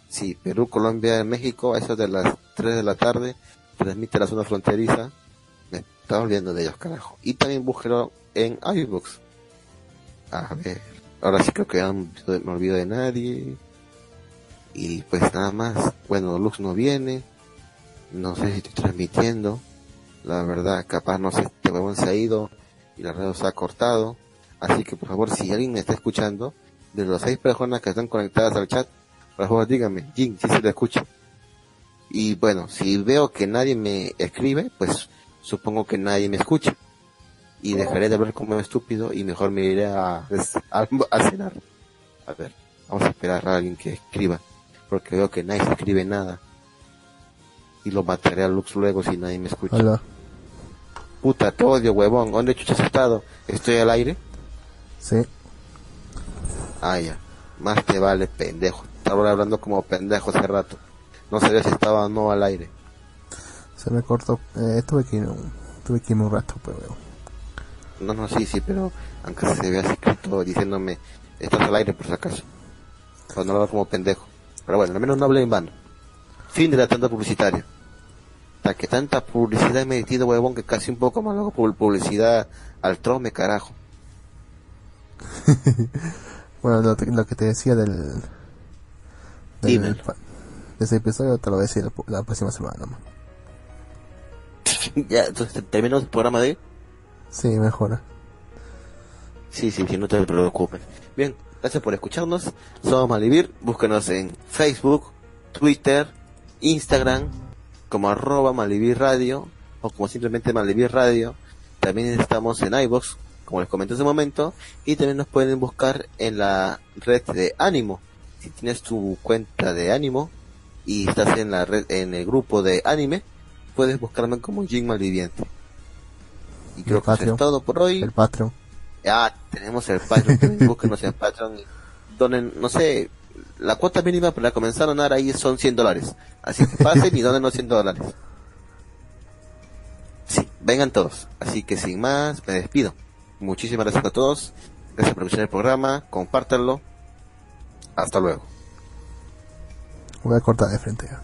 sí, Perú, Colombia, México, a eso de las tres de la tarde, transmite la zona fronteriza, me estaba olvidando de ellos, carajo, y también búsquelo en iBooks, a ver, ahora sí creo que ya me olvido de nadie, y pues nada más, bueno, Lux no viene, no sé si estoy transmitiendo, la verdad, capaz no sé, este huevón se ha ido y la radio se ha cortado, así que por favor, si alguien me está escuchando, de las seis personas que están conectadas al chat, por favor díganme, Jin, si se le escucha. Y bueno, si veo que nadie me escribe, pues supongo que nadie me escucha. Y dejaré de hablar como estúpido y mejor me iré a, a, cenar. A ver, vamos a esperar a alguien que escriba. Porque veo que nadie escribe nada. Y lo mataré a Lux luego si nadie me escucha. Hola. Puta, te odio, huevón. ¿Dónde chuchas has estado? ¿Estoy al aire? Sí. Ah, ya. Más te vale, pendejo. Estaba hablando como pendejo hace rato. No sabía si estaba o no al aire. Se me cortó. Eh, tuve que ir tuve que un rato, pero... No, no, sí, sí, pero aunque se vea escrito diciéndome, estás al aire por si acaso. Para no hablar como pendejo. Pero bueno, al menos no hablé en vano. Fin de la tanda publicitaria. Hasta que tanta publicidad me he metido, huevón, que casi un poco más luego por publicidad al trome, carajo. bueno, lo, lo, que te decía del... del ese episodio te lo voy a decir la, próxima semana. ya, entonces terminamos el programa de Sí, mejora. Sí, sí, sí, no te preocupes. Bien, gracias por escucharnos. Somos Malivir. Búsquenos en Facebook, Twitter, Instagram, como arroba Malivir Radio, o como simplemente Malivir Radio. También estamos en iBox, como les comenté hace un momento, y también nos pueden buscar en la red de Ánimo. Si tienes tu cuenta de Ánimo, y estás en la red, en el grupo de anime, puedes buscarme como Jim Malviviente. Y creo que eso es todo por hoy. El Patreon. Ah, tenemos el Patreon, búsquenos en Patreon. Donen, no sé, la cuota mínima para comenzar a donar ahí son 100 dólares. Así que pasen y donen los 100 dólares. Sí, vengan todos. Así que sin más, me despido. Muchísimas gracias a todos. Gracias por escuchar el programa. Compártanlo. Hasta luego. Voy a cortar de frente ya.